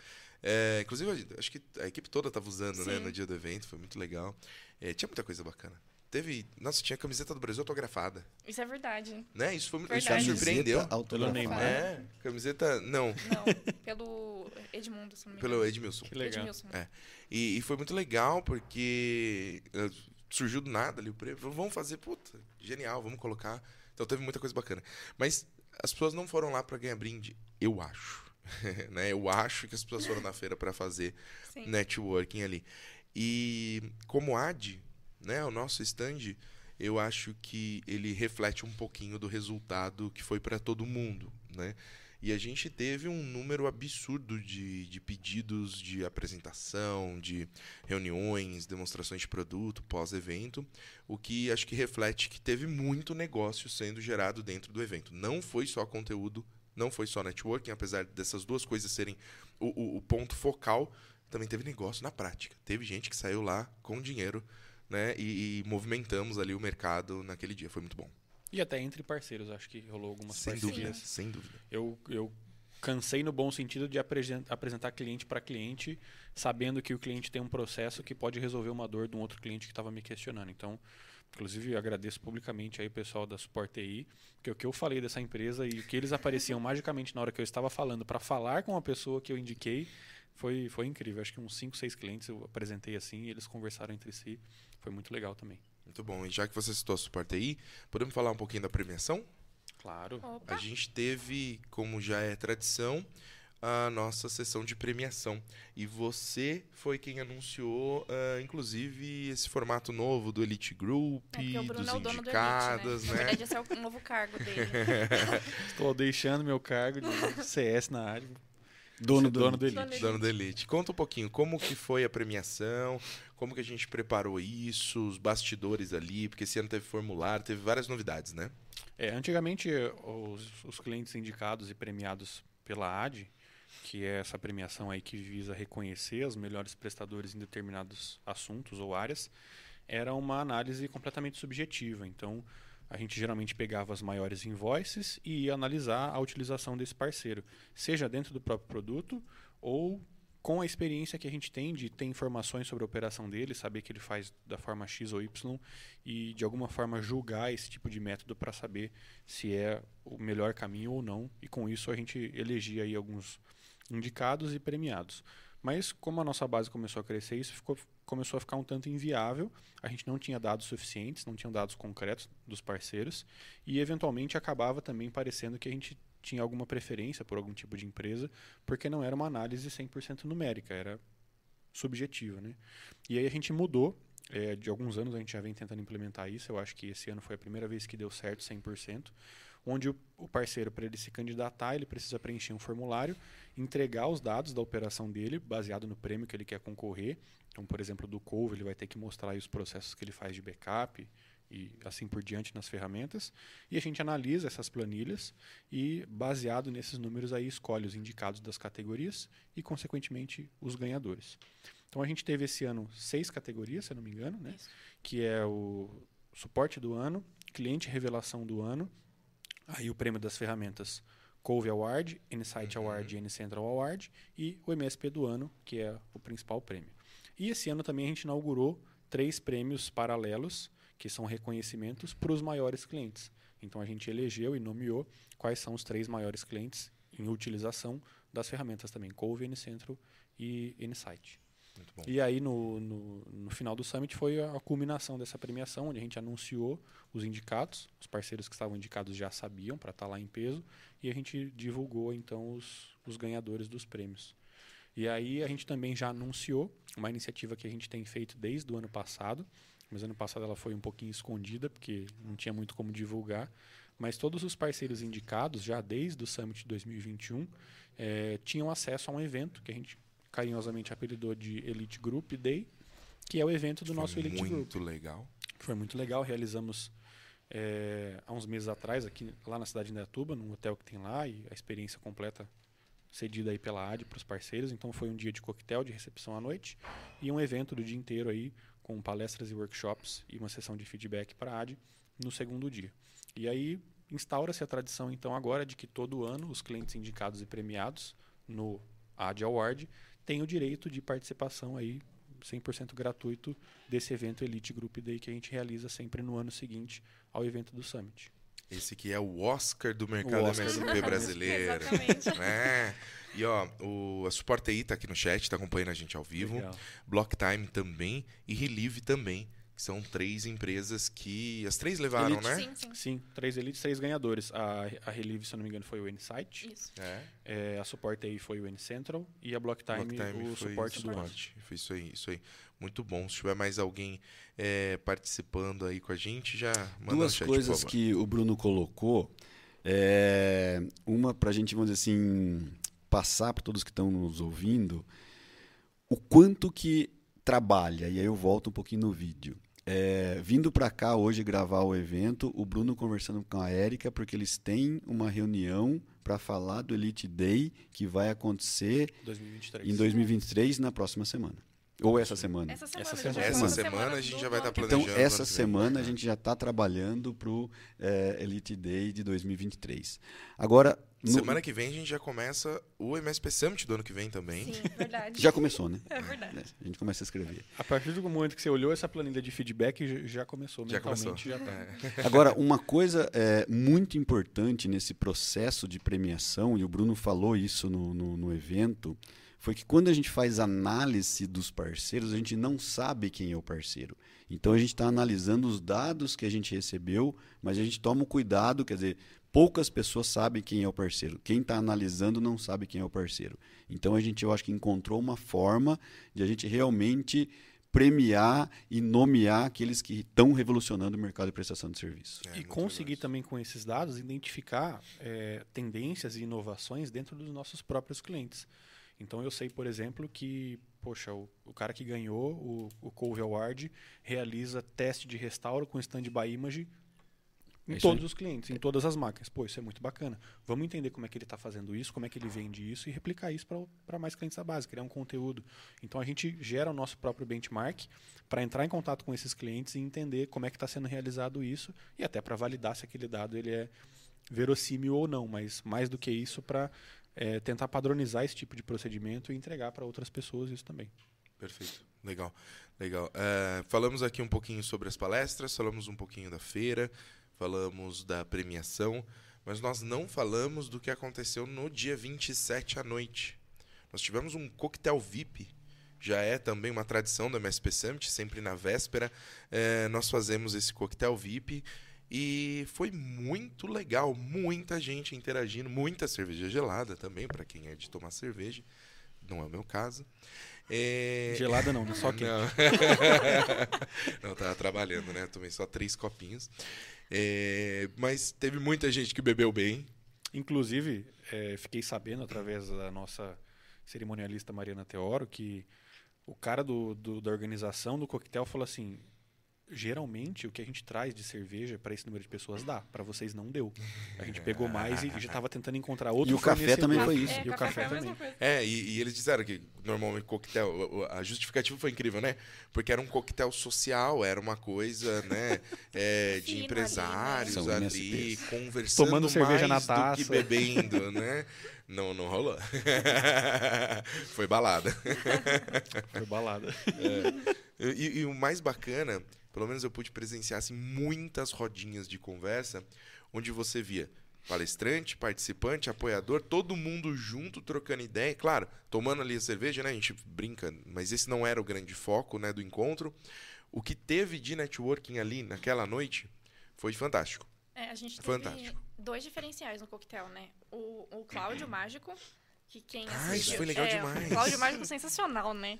É, inclusive, acho que a equipe toda tava usando, né, Sim. no dia do evento, foi muito legal. É, tinha muita coisa bacana. Teve. Nossa, tinha camiseta do Brasil autografada. Isso é verdade. Né? Isso, foi, isso me Verdade. surpreendeu. Autografada. Neymar. É, camiseta. Não, Não, pelo Edmundo, se não me engano. pelo Edmilson. Que legal. Edmilson. É. E, e foi muito legal porque eh, surgiu do nada ali o prêmio. Falou, Vamos fazer, puta, genial, vamos colocar. Então teve muita coisa bacana. Mas as pessoas não foram lá pra ganhar brinde, eu acho. né? Eu acho que as pessoas foram na feira pra fazer Sim. networking ali. E como AD, né? O nosso stand, eu acho que ele reflete um pouquinho do resultado que foi para todo mundo, né? E a gente teve um número absurdo de, de pedidos de apresentação, de reuniões, demonstrações de produto, pós-evento, o que acho que reflete que teve muito negócio sendo gerado dentro do evento. Não foi só conteúdo, não foi só networking, apesar dessas duas coisas serem o, o, o ponto focal, também teve negócio na prática. Teve gente que saiu lá com dinheiro né, e, e movimentamos ali o mercado naquele dia. Foi muito bom. E até entre parceiros, acho que rolou algumas Sem parcerias. dúvida, sem dúvida. Eu, eu cansei no bom sentido de apresen- apresentar cliente para cliente, sabendo que o cliente tem um processo que pode resolver uma dor de um outro cliente que estava me questionando. Então, inclusive, agradeço publicamente aí o pessoal da Support TI, porque o que eu falei dessa empresa e o que eles apareciam magicamente na hora que eu estava falando para falar com a pessoa que eu indiquei foi, foi incrível. Acho que uns 5, 6 clientes eu apresentei assim e eles conversaram entre si. Foi muito legal também. Muito bom. E já que você citou a Suporte aí, podemos falar um pouquinho da premiação? Claro. Opa, A gente teve, como já é tradição, a nossa sessão de premiação. E você foi quem anunciou, ah, inclusive, esse formato novo do Elite Group, é o Bruno dos é o dono do Elite, né? Na verdade, esse é o novo cargo dele. Estou deixando meu cargo de CS na área. Dono do dono do Elite. Elite. Dono da Elite. Conta um pouquinho como que foi a premiação, como que a gente preparou isso, os bastidores ali, porque esse ano teve formulário, teve várias novidades, né? É, antigamente, os, os clientes indicados e premiados pela AD, que é essa premiação aí que visa reconhecer os melhores prestadores em determinados assuntos ou áreas, era uma análise completamente subjetiva. Então, a gente geralmente pegava as maiores invoices e ia analisar a utilização desse parceiro, seja dentro do próprio produto ou com a experiência que a gente tem de ter informações sobre a operação dele, saber que ele faz da forma X ou Y e de alguma forma julgar esse tipo de método para saber se é o melhor caminho ou não. E com isso a gente elegia aí alguns indicados e premiados. Mas como a nossa base começou a crescer, isso ficou, começou a ficar um tanto inviável. A gente não tinha dados suficientes, não tinha dados concretos dos parceiros e eventualmente acabava também parecendo que a gente tinha alguma preferência por algum tipo de empresa, porque não era uma análise 100% numérica, era subjetiva, né? E aí a gente mudou, é, de alguns anos a gente já vem tentando implementar isso, eu acho que esse ano foi a primeira vez que deu certo 100%, onde o, o parceiro, para ele se candidatar, ele precisa preencher um formulário, entregar os dados da operação dele, baseado no prêmio que ele quer concorrer. Então, por exemplo, do Couve, ele vai ter que mostrar os processos que ele faz de backup, e assim por diante nas ferramentas. E a gente analisa essas planilhas e, baseado nesses números, aí escolhe os indicados das categorias e, consequentemente, os ganhadores. Então a gente teve esse ano seis categorias, se eu não me engano, né? Isso. que é o suporte do ano, cliente revelação do ano, aí o prêmio das ferramentas Cove Award, Insight Award e N-Central Award e o MSP do ano, que é o principal prêmio. E esse ano também a gente inaugurou três prêmios paralelos, que são reconhecimentos para os maiores clientes. Então a gente elegeu e nomeou quais são os três maiores clientes em utilização das ferramentas também, Cove, N-Central e Insight. E aí, no, no, no final do Summit, foi a culminação dessa premiação, onde a gente anunciou os indicados, os parceiros que estavam indicados já sabiam para estar lá em peso, e a gente divulgou, então, os, os ganhadores dos prêmios. E aí, a gente também já anunciou uma iniciativa que a gente tem feito desde o ano passado, mas ano passado ela foi um pouquinho escondida, porque não tinha muito como divulgar, mas todos os parceiros indicados, já desde o Summit 2021, eh, tinham acesso a um evento que a gente carinhosamente apelidou de Elite Group Day, que é o evento do Foi nosso Elite Group. muito legal. Foi muito legal, realizamos é, há uns meses atrás, aqui lá na cidade de Indaiatuba, num hotel que tem lá, e a experiência completa cedida aí pela AD para os parceiros. Então foi um dia de coquetel, de recepção à noite, e um evento do dia inteiro aí, com palestras e workshops e uma sessão de feedback para a AD no segundo dia. E aí instaura-se a tradição então agora de que todo ano os clientes indicados e premiados no AD Award têm o direito de participação aí 100% gratuito desse evento Elite Group Day que a gente realiza sempre no ano seguinte ao evento do Summit. Esse aqui é o Oscar do mercado Oscar MSP brasileiro. Exatamente. É. E ó, o, a Suporte aí tá aqui no chat, tá acompanhando a gente ao vivo. Legal. Block Time também e Relive também que são três empresas que. As três levaram, Elite. né? Sim, sim. Sim, três elites, três ganhadores. A, a Relive, se eu não me engano, foi o N-Site. Isso. É. É, a Support aí foi o N-Central. E a Blocktime, Blocktime o foi suporte do ano. suporte. Foi isso aí, isso aí. Muito bom. Se tiver mais alguém é, participando aí com a gente, já manda Duas chat, por coisas que o Bruno colocou. É, uma para a gente, vamos dizer assim, passar para todos que estão nos ouvindo o quanto que trabalha. E aí eu volto um pouquinho no vídeo. É, vindo para cá hoje gravar o evento, o Bruno conversando com a Érica, porque eles têm uma reunião para falar do Elite Day que vai acontecer 2023. em 2023 na próxima semana. Ou essa semana. Essa semana. Essa semana. Essa uma semana a gente já vai estar ano. planejando. Então, essa semana a gente já está trabalhando para o Elite Day de 2023. Agora, no- Semana que vem a gente já começa o MSP Summit do ano que vem também. Sim, verdade. já começou, né? É verdade. A gente começa a escrever. A partir do momento que você olhou essa planilha de feedback, já- começou Já começou. mentalmente. Já tá. É. Agora, uma coisa é, muito importante nesse processo de premiação, e o Bruno falou isso no, no, no evento, foi que quando a gente faz análise dos parceiros, a gente não sabe quem é o parceiro. Então a gente está analisando os dados que a gente recebeu, mas a gente toma o cuidado, quer dizer, poucas pessoas sabem quem é o parceiro. Quem está analisando não sabe quem é o parceiro. Então a gente, eu acho que encontrou uma forma de a gente realmente premiar e nomear aqueles que estão revolucionando o mercado de prestação de serviço. É, e conseguir legal também com esses dados identificar é, tendências e inovações dentro dos nossos próprios clientes. Então eu sei, por exemplo, que poxa, o, o cara que ganhou o, o Cove Award realiza teste de restauro com stand-by image em isso todos os clientes, em todas as máquinas. Pô, isso é muito bacana. Vamos entender como é que ele está fazendo isso, como é que ele vende isso e replicar isso para mais clientes da base, criar um conteúdo. Então a gente gera o nosso próprio benchmark para entrar em contato com esses clientes e entender como é que está sendo realizado isso e até para validar se aquele dado ele é verossímil ou não, mas mais do que isso para tentar padronizar esse tipo de procedimento e entregar para outras pessoas isso também. Perfeito. Legal. Legal. É, falamos aqui um pouquinho sobre as palestras, falamos um pouquinho da feira, falamos da premiação, mas nós não falamos do que aconteceu no dia 27 à noite. Nós tivemos um coquetel VIP. Já é também uma tradição do MSP Summit, sempre na véspera é, nós fazemos esse coquetel VIP e foi muito legal, muita gente interagindo, muita cerveja gelada também, para quem é de tomar cerveja, não é o meu caso. É... Gelada não, né? só quente. Não. não, tava trabalhando, né? Tomei só três copinhos. É, Mas teve muita gente que bebeu bem. Inclusive, eh, fiquei sabendo através da nossa cerimonialista Mariana Teoro que o cara do, do- da organização do coquetel falou assim: geralmente o que a gente traz de cerveja para esse número de pessoas dá, para vocês não deu. A gente pegou mais e já estava tentando encontrar outro E o café também foi isso. E o café a também. É, e, e eles disseram que normalmente coquetel, a justificativa foi incrível, né? Porque era um coquetel social, era uma coisa, né, é, de ali, né? empresários ali, MSPs. conversando Tomando cerveja mais na do taça. que bebendo, né? Não, não rolou. foi balada. Foi balada. E, e o mais bacana, pelo menos eu pude presenciar assim, muitas rodinhas de conversa, onde você via palestrante, participante, apoiador, todo mundo junto trocando ideia, claro, tomando ali a cerveja, né? A gente brinca, mas esse não era o grande foco, né, do encontro. O que teve de networking ali naquela noite foi fantástico. É, a gente teve Fantástico. dois diferenciais no coquetel, né? O, o Cláudio Mágico, que quem Ah, assistiu... isso foi legal é, demais. O Cláudio Mágico sensacional, né?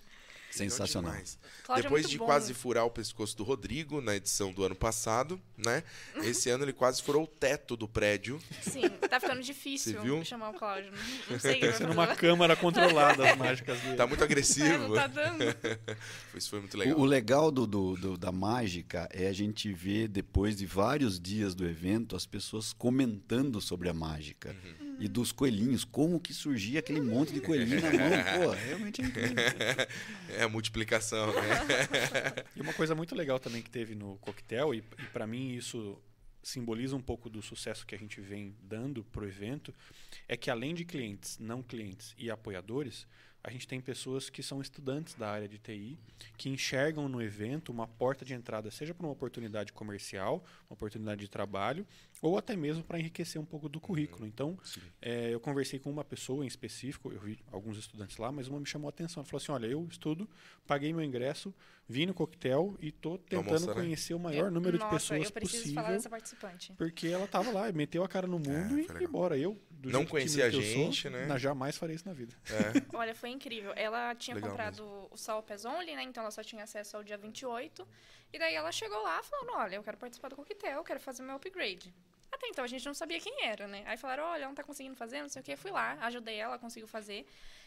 Sensacional. É Depois muito de bom. quase furar o pescoço do Rodrigo na edição do ano passado, né? Esse ano ele quase furou o teto do prédio. Sim, tá ficando difícil Você viu? chamar o Cláudio. Não, não sei o que vai Sendo uma câmara controlada as mágicas dele. Tá muito É, agressivo. não tá dando. Isso foi muito O- legal. O, legal do, do- do- da mágica é a gente ver, depois de vários dias do evento, as pessoas comentando sobre a mágica. E dos coelhinhos, como que surgia aquele monte de coelhinho na mão. Pô, realmente é incrível. É a multiplicação, né? E uma coisa muito legal também que teve no coquetel, e, e para mim isso simboliza um pouco do sucesso que a gente vem dando pro evento, é que além de clientes, não clientes e apoiadores, a gente tem pessoas que são estudantes da área de TI, que enxergam no evento uma porta de entrada, seja para uma oportunidade comercial, uma oportunidade de trabalho, ou até mesmo para enriquecer um pouco do currículo. Então, é, eu conversei com uma pessoa em específico, eu vi alguns estudantes lá, mas uma me chamou a atenção. Ela falou assim: olha, eu estudo, paguei meu ingresso, vim no coquetel e estou tentando né? conhecer o maior Eu- número Nossa, de pessoas eu preciso possível. falar dessa participante. Porque ela tava lá, meteu a cara no mundo É, e foi embora. Eu, do Não jeito conhecia a que eu gente, né? na- jamais faria isso na vida. É. Olha, foi incrível. Ela tinha Legal comprado o Sol Only, né? Então ela só tinha acesso ao dia 28. E daí ela chegou lá falando: Olha, eu quero participar do coquetel, eu quero fazer meu upgrade. Até então a gente não sabia quem era, né? Aí falaram: Olha, ela não tá conseguindo fazer, não sei o quê. Fui lá, ajudei ela, conseguiu fazer.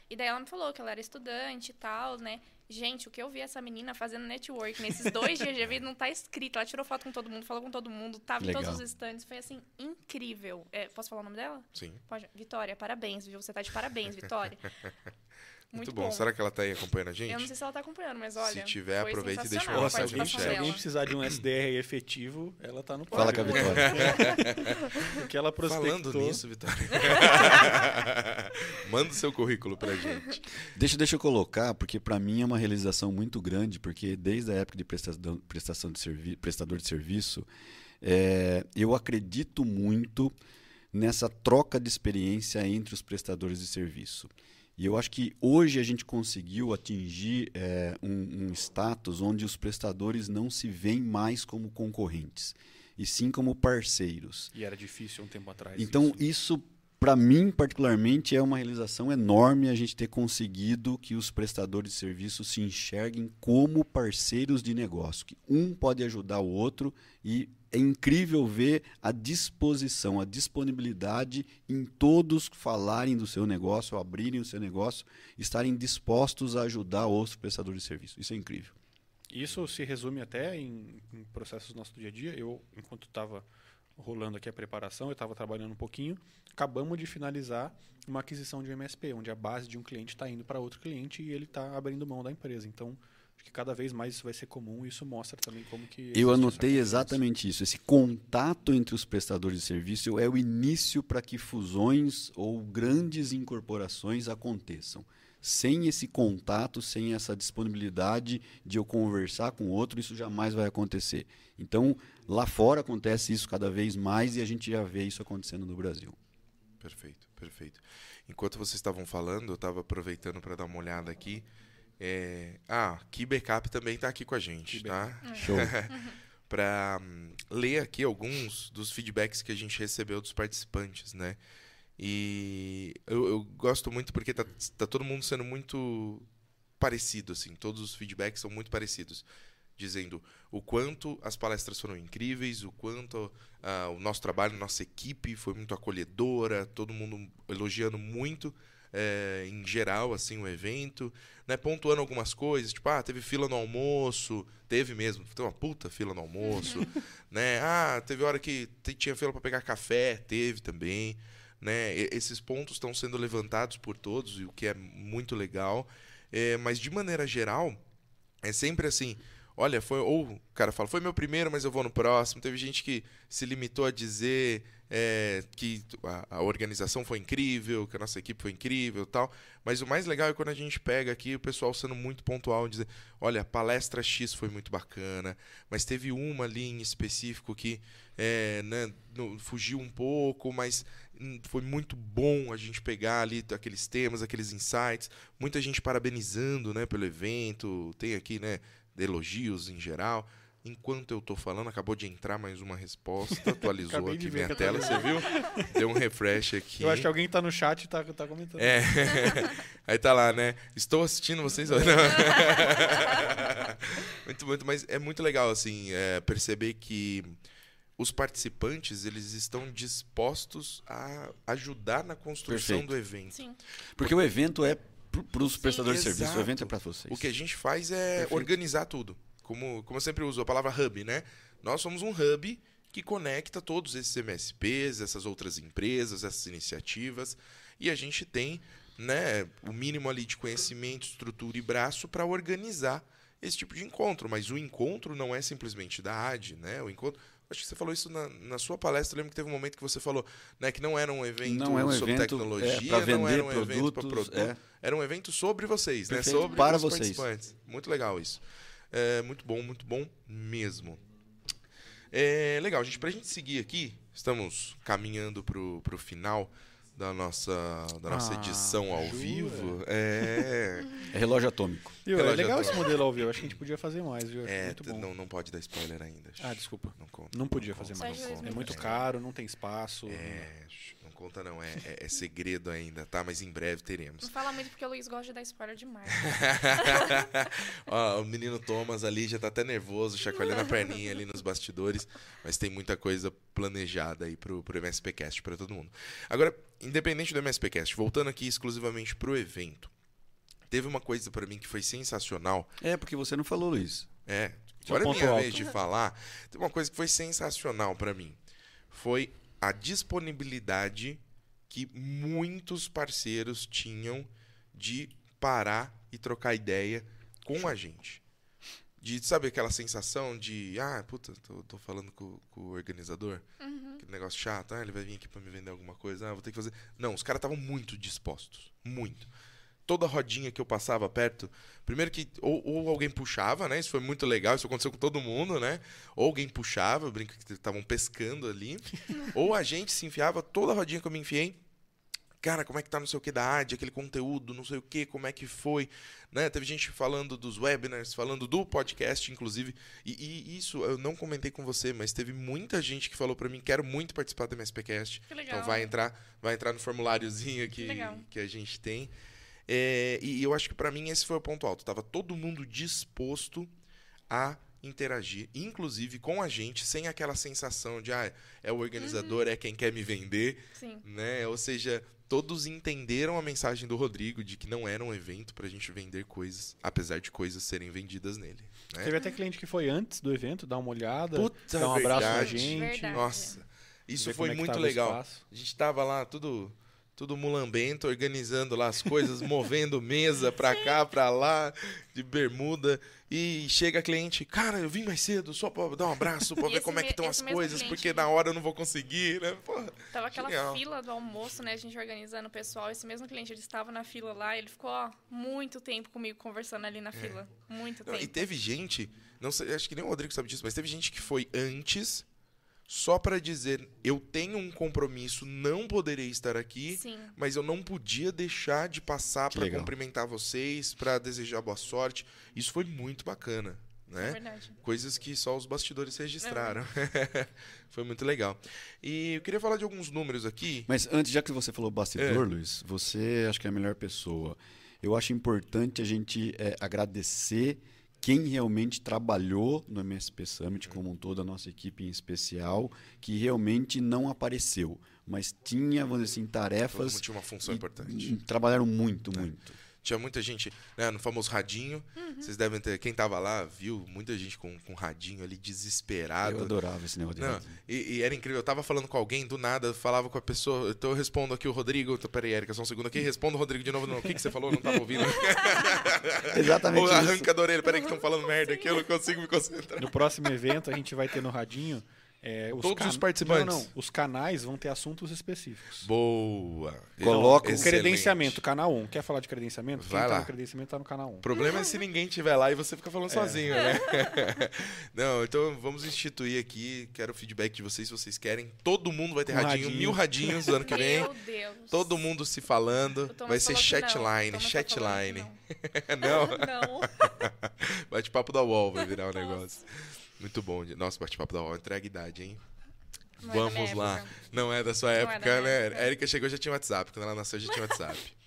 E daí ela me falou que ela era estudante e tal, né? Gente, o que eu vi essa menina fazendo network nesses dois dias de evento não tá escrito. Ela tirou foto com todo mundo, falou com todo mundo, tava em todos Legal. os stands. Foi assim, incrível. É, posso falar o nome dela? Sim. Pode. Vitória, parabéns, viu? Você tá de parabéns, Vitória. Muito, bom. Será que ela tá aí acompanhando a gente? Eu não sei se ela tá acompanhando, mas olha. tiver, foi aproveita e deixa uma a se alguém, se alguém dela. precisar de um SDR efetivo, ela tá no Fala pódio. com a Vitória. Porque ela prospectou. Falando nisso, Vitória. Manda o seu currículo pra gente. Deixa, deixa eu colocar, porque para mim é uma realização muito grande, porque desde a época de prestação, prestação de servi prestador de serviço, é, eu acredito muito nessa troca de experiência entre os prestadores de serviço. E eu acho que hoje a gente conseguiu atingir é, um, um status onde os prestadores não se veem mais como concorrentes, e sim como parceiros. E era difícil um tempo atrás. Então, isso. isso, para mim, particularmente, é uma realização enorme a gente ter conseguido que os prestadores de serviço se enxerguem como parceiros de negócio, que um pode ajudar o outro e é incrível ver a disposição, a disponibilidade em todos falarem do seu negócio, abrirem o seu negócio, estarem dispostos a ajudar outros prestadores de serviço. Isso é incrível. Isso se resume até em, em processos do nosso dia a dia. Eu, enquanto estava rolando aqui a preparação, eu estava trabalhando um pouquinho, acabamos de finalizar uma aquisição de um MSP, onde a base de um cliente está indo para outro cliente e ele está abrindo mão da empresa. Então, acho que cada vez mais isso vai ser comum e isso mostra também como que... Eu anotei exatamente isso. Esse contato entre os prestadores de serviço é o início para que fusões ou grandes incorporações aconteçam. Sem esse contato, sem essa disponibilidade de eu conversar com o outro, isso jamais vai acontecer. Então, lá fora acontece isso cada vez mais e a gente já vê isso acontecendo no Brasil. Perfeito, perfeito. Enquanto vocês estavam falando, eu estava aproveitando para dar uma olhada aqui. É, Ah, Key Backup também está aqui com a gente, tá? Show. para ler aqui alguns dos feedbacks que a gente recebeu dos participantes, né? E eu, eu gosto muito porque tá, tá todo mundo sendo muito parecido, assim. Todos os feedbacks são muito parecidos. Dizendo o quanto as palestras foram incríveis, o quanto ah, o nosso trabalho, nossa equipe foi muito acolhedora, todo mundo elogiando muito eh, em geral assim o evento, né, pontuando algumas coisas, tipo, ah, teve fila no almoço, teve mesmo, teve uma puta fila no almoço, né? Ah, teve hora que tinha fila para pegar café, teve também, né? E- esses pontos estão sendo levantados por todos, o que é muito legal. Eh, mas de maneira geral, é sempre assim, olha, foi ou o cara fala, foi meu primeiro, mas eu vou no próximo. Teve gente que se limitou a dizer é, que a, a organização foi incrível, que a nossa equipe foi incrível, tal. Mas o mais legal é quando a gente pega aqui o pessoal sendo muito pontual e dizer, olha, a palestra X foi muito bacana, mas teve uma ali em específico que é, né, no- fugiu um pouco, mas hum, foi muito bom a gente pegar ali aqueles temas, aqueles insights. Muita gente parabenizando, né, pelo evento. Tem aqui, né, elogios em geral. Enquanto eu tô falando, acabou de entrar mais uma resposta, atualizou aqui minha tela, você viu? Deu um refresh aqui. Eu acho que alguém está no chat e tá, tá comentando. É. Aí tá lá, né? Estou assistindo vocês. Muito, muito, mas é muito legal, assim, é, perceber que os participantes, eles estão dispostos a ajudar na construção Perfeito. do evento. Sim. Porque o evento é para os prestadores de serviço, o evento é para vocês. O que a gente faz é Perfeito. organizar tudo. Como, como eu sempre uso a palavra hub, né? Nós somos um hub que conecta todos esses MSPs, essas outras empresas, essas iniciativas, e a gente tem né, o mínimo ali de conhecimento, estrutura e braço para organizar esse tipo de encontro. Mas o encontro não é simplesmente da AD, né? O encontro Acho que você falou isso na, na sua palestra. Eu lembro que teve um momento que você falou né, que não era um evento Não é um sobre evento, tecnologia, é, pra não era um vender evento para produtos, produto. é. Era um evento sobre vocês, né? Perfeito, Sobre para os vocês. participantes. Muito legal isso. É, muito bom, muito bom mesmo. É, legal, gente. Pra gente seguir aqui, estamos caminhando pro, pro final da nossa, da nossa Ah, edição ao jura? vivo. É. É relógio atômico. Viu? É Relógio legal esse atômico. modelo ao vivo. Acho que a gente podia fazer mais, viu? É muito bom. não, não pode dar spoiler ainda. Ah, desculpa. Não conta. Não podia conta, fazer mais. não É 2020. muito caro, não tem espaço. É, não conta não, é, é- é segredo ainda, tá? Mas em breve Não teremos. fala muito porque o Luiz gosta de dar spoiler demais. Ó, o menino Thomas ali já tá até nervoso, chacoalhando a perninha ali nos bastidores, mas tem muita coisa planejada aí pro, pro MSPcast pra todo mundo. Agora, independente do MSPcast, voltando aqui exclusivamente pro evento, teve uma coisa pra mim que foi sensacional, É, porque você não falou, Luiz. é, agora é minha alto. vez de falar, tem uma coisa que foi sensacional pra mim, foi a disponibilidade que muitos parceiros tinham de parar e trocar ideia com a gente. De, sabe aquela sensação de, ah, puta, tô, tô falando com, com o organizador, que negócio chato, ah, ele vai vir aqui pra me vender alguma coisa, ah, vou ter que fazer. Não, os caras estavam muito dispostos, muito. Toda rodinha que eu passava perto, primeiro que ou, ou alguém puxava, né? Isso foi muito legal, isso aconteceu com todo mundo, né? Ou alguém puxava, eu brinco que estavam pescando ali, ou a gente se enfiava, toda rodinha que eu me enfiei, cara, como é que tá não sei o que da AD, aquele conteúdo, não sei o que, como é que foi, né? Teve gente falando dos webinars, falando do podcast, inclusive, e, e isso eu não comentei com você, mas teve muita gente que falou pra mim, quero muito participar do MSPcast, Que legal. então vai entrar, vai entrar no formuláriozinho que, legal. que a gente tem. É, e eu acho que pra mim esse foi o ponto alto. Tava todo mundo disposto a interagir, inclusive com a gente, sem aquela sensação de ah, é o organizador, Uhum. é quem quer me vender, Sim. né? Ou seja, todos entenderam a mensagem do Rodrigo de que não era um evento pra gente vender coisas, apesar de coisas serem vendidas nele. Né? Teve até cliente que foi antes do evento, dar uma olhada, Puta dar um abraço na verdade. gente. Verdade. Nossa, isso ver foi é muito legal. A gente tava lá tudo tudo mulambento, organizando lá as coisas, movendo mesa pra cá, pra lá, de bermuda. E chega cliente, cara, eu vim mais cedo só pra dar um abraço, pra E ver como é que estão as coisas, cliente- porque na hora eu não vou conseguir, né? Porra. Tava aquela Genial. fila do almoço, né? A gente organizando o pessoal. Esse mesmo cliente, ele estava na fila lá. Ele ficou, ó, muito tempo comigo conversando ali na fila. Muito Não, tempo. e teve gente, não sei, acho que nem o Rodrigo sabe disso, mas teve gente que foi antes só pra dizer, eu tenho um compromisso, não poderei estar aqui, Sim. mas eu não podia deixar de passar legal. cumprimentar vocês, pra desejar boa sorte. Isso foi muito bacana, É né? verdade. Coisas que só os bastidores registraram. foi muito legal. E eu queria falar de alguns números aqui. Mas antes, já que você falou bastidor, É. Luiz, você acho que é a melhor pessoa. Eu acho importante a gente é, agradecer quem realmente trabalhou no MSP Summit, como um todo, a nossa equipe em especial, que realmente não apareceu, mas tinha, vamos dizer assim, Todo tarefas. mundo tinha uma função e- importante. trabalharam muito, muito. Tinha muita gente, né, no famoso radinho. Uhum. Vocês devem ter. Quem tava lá viu muita gente com, com radinho ali Eu desesperado. adorava esse negócio de Não, e, e era incrível. Eu tava falando com alguém, do nada, eu falava com a pessoa. Então eu respondo aqui o Rodrigo. Então, peraí, Erika, só um segundo aqui. Respondo o Rodrigo de novo. Não, o que, que você falou? Eu Não tava ouvindo. Exatamente Ou isso. arranca da orelha. Peraí, que estão falando merda aqui. Eu não consigo me concentrar. No próximo evento, a gente vai ter no radinho. É, os Todos os participantes. Não, não. Os canais vão ter assuntos específicos. Boa. Coloca o Excelente. Credenciamento, canal 1. Quer falar de credenciamento? Vai Quem lá. tá no credenciamento tá no canal 1. O problema é se ninguém estiver lá e você fica É. falando sozinho, né? Não, então vamos instituir aqui. Quero o feedback de vocês se vocês querem. Todo mundo vai ter Um radinho, radinho. mil radinhos no ano que vem. Meu Deus. Todo mundo se falando. O Vai ser não. chatline, O tá chatline. que Não, Não. bate-papo da UOL vai virar o negócio. Muito bom. Nossa, bate-papo da UOL entrega idade, hein? Não é da Vamos minha lá. Não é da sua Não é época, da minha né? época. A Erika chegou já tinha WhatsApp. Quando ela nasceu já tinha WhatsApp.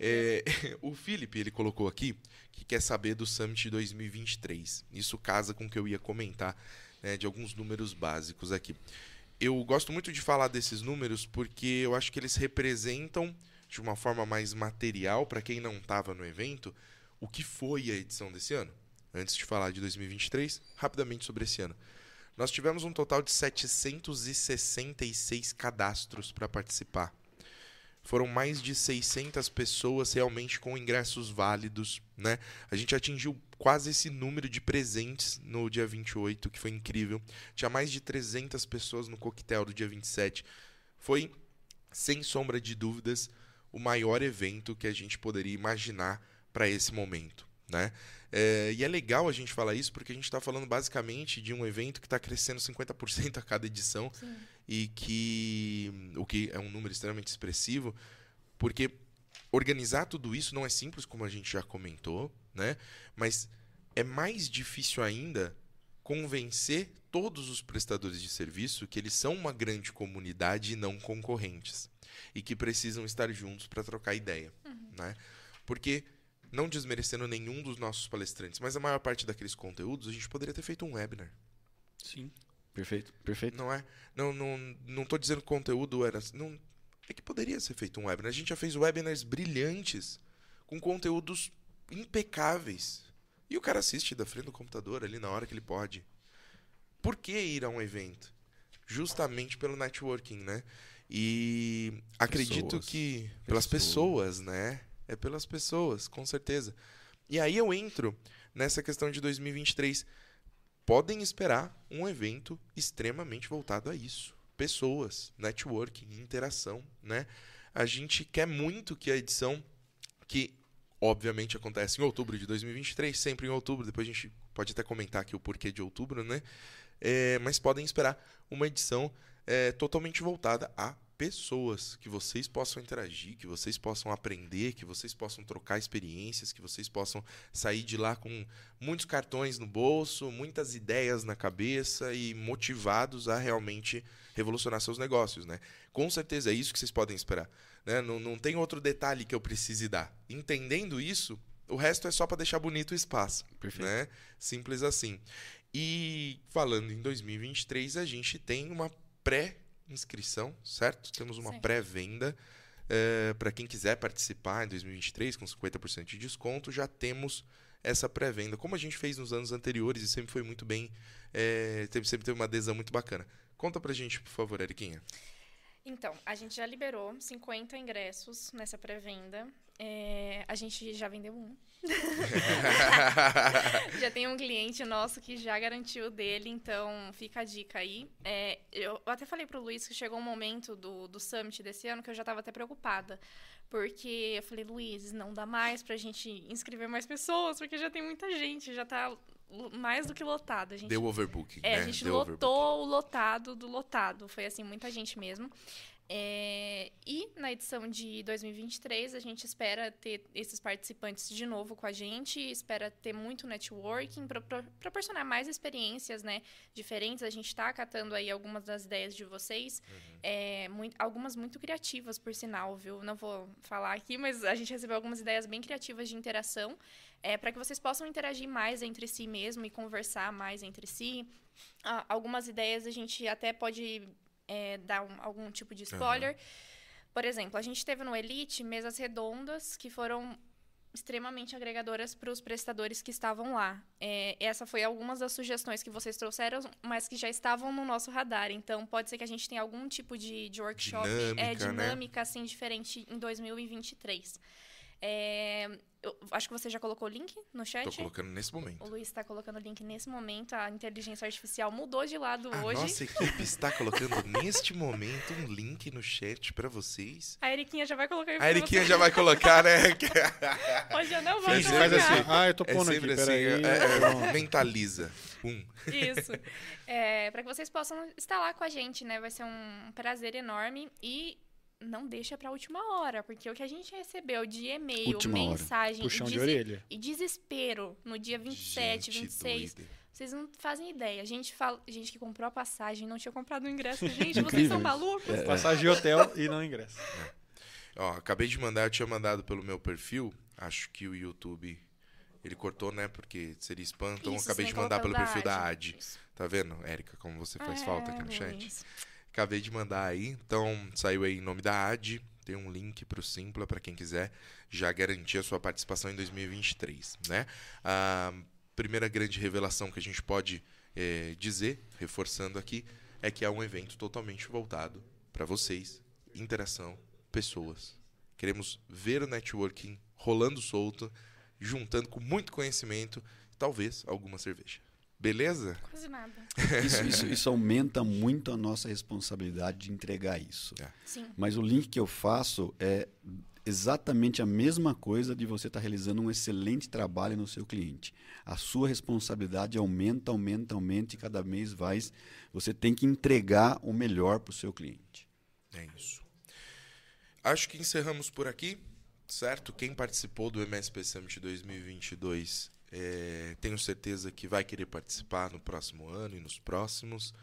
É, o Felipe, ele colocou aqui que quer saber do Summit 2023. Isso casa com o que eu ia comentar, né, de alguns números básicos aqui. Eu gosto muito de falar desses números porque eu acho que eles representam, de uma forma mais material, para quem não estava no evento, o que foi a edição desse ano. Antes de falar de 2023, rapidamente sobre esse ano. Nós tivemos um total de 766 cadastros para participar. Foram mais de 600 pessoas realmente com ingressos válidos, né? A gente atingiu quase esse número de presentes no dia 28, que foi incrível. Tinha mais de 300 pessoas no coquetel do dia 27. Foi, sem sombra de dúvidas, o maior evento que a gente poderia imaginar para esse momento. Né? É, e é legal a gente falar isso porque a gente está falando basicamente de um evento que está crescendo 50% a cada edição Sim. e que o que é um número extremamente expressivo, porque organizar tudo isso não é simples, como a gente já comentou, né? Mas é mais difícil ainda convencer todos os prestadores de serviço que eles são uma grande comunidade e não concorrentes e que precisam estar juntos para trocar ideia, né? Porque não desmerecendo nenhum dos nossos palestrantes, mas a maior parte daqueles conteúdos a gente poderia ter feito um webinar. Sim. Perfeito, perfeito. Não é? Não, não, não tô dizendo que o conteúdo era. Não, é que poderia ser feito um webinar. A gente já fez webinars brilhantes, com conteúdos impecáveis. E o cara assiste da frente do computador ali na hora que ele pode. Por que ir a um evento? Justamente pelo networking, né? E acredito Pessoas. que. Pelas pessoas, né? É pelas pessoas, com certeza. E aí eu entro nessa questão de 2023 podem esperar um evento extremamente voltado a isso. Pessoas, networking, interação, né? A gente quer muito que a edição, que obviamente acontece em outubro de 2023, sempre em outubro, depois a gente pode até comentar aqui o porquê de outubro, né? É, mas podem esperar uma edição é, totalmente voltada a pessoas, que vocês possam interagir, que vocês possam aprender, que vocês possam trocar experiências, que vocês possam sair de lá com muitos cartões no bolso, muitas ideias na cabeça e motivados a realmente revolucionar seus negócios, né? Com certeza é isso que vocês podem esperar, né? Não, não tem outro detalhe que eu precise dar. Entendendo isso, o resto é só para deixar bonito o espaço, Perfeito. né? Simples assim. E falando em 2023, a gente tem uma pré-inscrição, certo? Temos uma pré-venda. para quem quiser participar em 2023 com 50% de desconto, já temos essa pré-venda. Como a gente fez nos anos anteriores e sempre foi muito bem, é, sempre teve uma adesão muito bacana. Conta pra gente, por favor, Eriquinha. Então, a gente já liberou 50 ingressos nessa pré-venda. É, a gente já vendeu um. já tem um cliente nosso que já garantiu o dele, então fica a dica aí. É, eu até falei pro Luiz que chegou um momento do, do Summit desse ano que eu já estava até preocupada. Porque eu falei, Luiz, não dá mais pra gente inscrever mais pessoas, porque já tem muita gente, já tá mais do que lotado. A gente Deu overbooking, é, né? a gente Deu overbooking. lotou o lotado do lotado. Foi assim, muita gente mesmo. É, e na edição de 2023, a gente espera ter esses participantes de novo com a gente, espera ter muito networking, pro, pro, proporcionar mais experiências né, diferentes. A gente está acatando aí algumas das ideias de vocês, é, mui- algumas muito criativas, por sinal, viu? Não vou falar aqui, mas a gente recebeu algumas ideias bem criativas de interação, é, para que vocês possam interagir mais entre si mesmo e conversar mais entre si. Ah, algumas ideias a gente até pode é, dar um- algum tipo de spoiler. Por exemplo, a gente teve no Elite mesas redondas que foram extremamente agregadoras para os prestadores que estavam lá. É, essa foi algumas das sugestões que vocês trouxeram, mas que já estavam no nosso radar. Então, pode ser que a gente tenha algum tipo de, de workshop é, Dinâmica, né? dinâmica assim diferente em 2023. É, eu acho que você já colocou o link no chat. Tô colocando nesse momento. O Luiz está colocando o link nesse momento. A inteligência artificial mudou de lado A hoje. nossa equipe está colocando neste momento um link no chat pra vocês. A Eriquinha já vai colocar aí A Eriquinha você. já vai colocar, né? Hoje eu não vou Finge, faz colocar. assim. Ah, eu tô É pondo aqui, sempre assim, peraí. é- é- mentaliza. Um. Isso. É, para que vocês possam estar lá com a gente, né? Vai ser um prazer enorme e não deixa pra última hora, porque o que a gente recebeu de e-mail, Última hora. mensagem Puxão e, de e desespero no dia 27, Gente 26, doida. vocês não fazem ideia. Gente, fala, gente que comprou a passagem, não tinha comprado o ingresso. Gente, vocês são malucos? Passagem de hotel e não ingresso. Ó, acabei de mandar, eu tinha mandado pelo meu perfil. Acho que o YouTube ele cortou, né? Porque seria spam. Então Isso, acabei de mandar pelo perfil da AD. Tá vendo, Érica, como você faz falta aqui no É, chat? Acabei de mandar aí. Então, saiu aí em nome da AD. Tem um link pro Simpla para quem quiser já garantir a sua participação em 2023, né? A primeira grande revelação que a gente pode eh, dizer, reforçando aqui, é que é um evento totalmente voltado para vocês, interação, pessoas. Queremos ver o networking rolando solto, juntando com muito conhecimento, talvez alguma cerveja. Beleza? Quase nada. Isso, isso, isso aumenta muito a nossa responsabilidade de entregar isso. É. Sim. Mas o link que eu faço é exatamente a mesma coisa de você estar realizando um excelente trabalho no seu cliente. A sua responsabilidade aumenta, aumenta, aumenta e cada mês mais você tem que entregar o melhor para o seu cliente. É isso. Acho que encerramos por aqui, certo? Quem participou do MSP Summit 2022, é, tenho certeza que vai querer participar no próximo ano e nos próximos.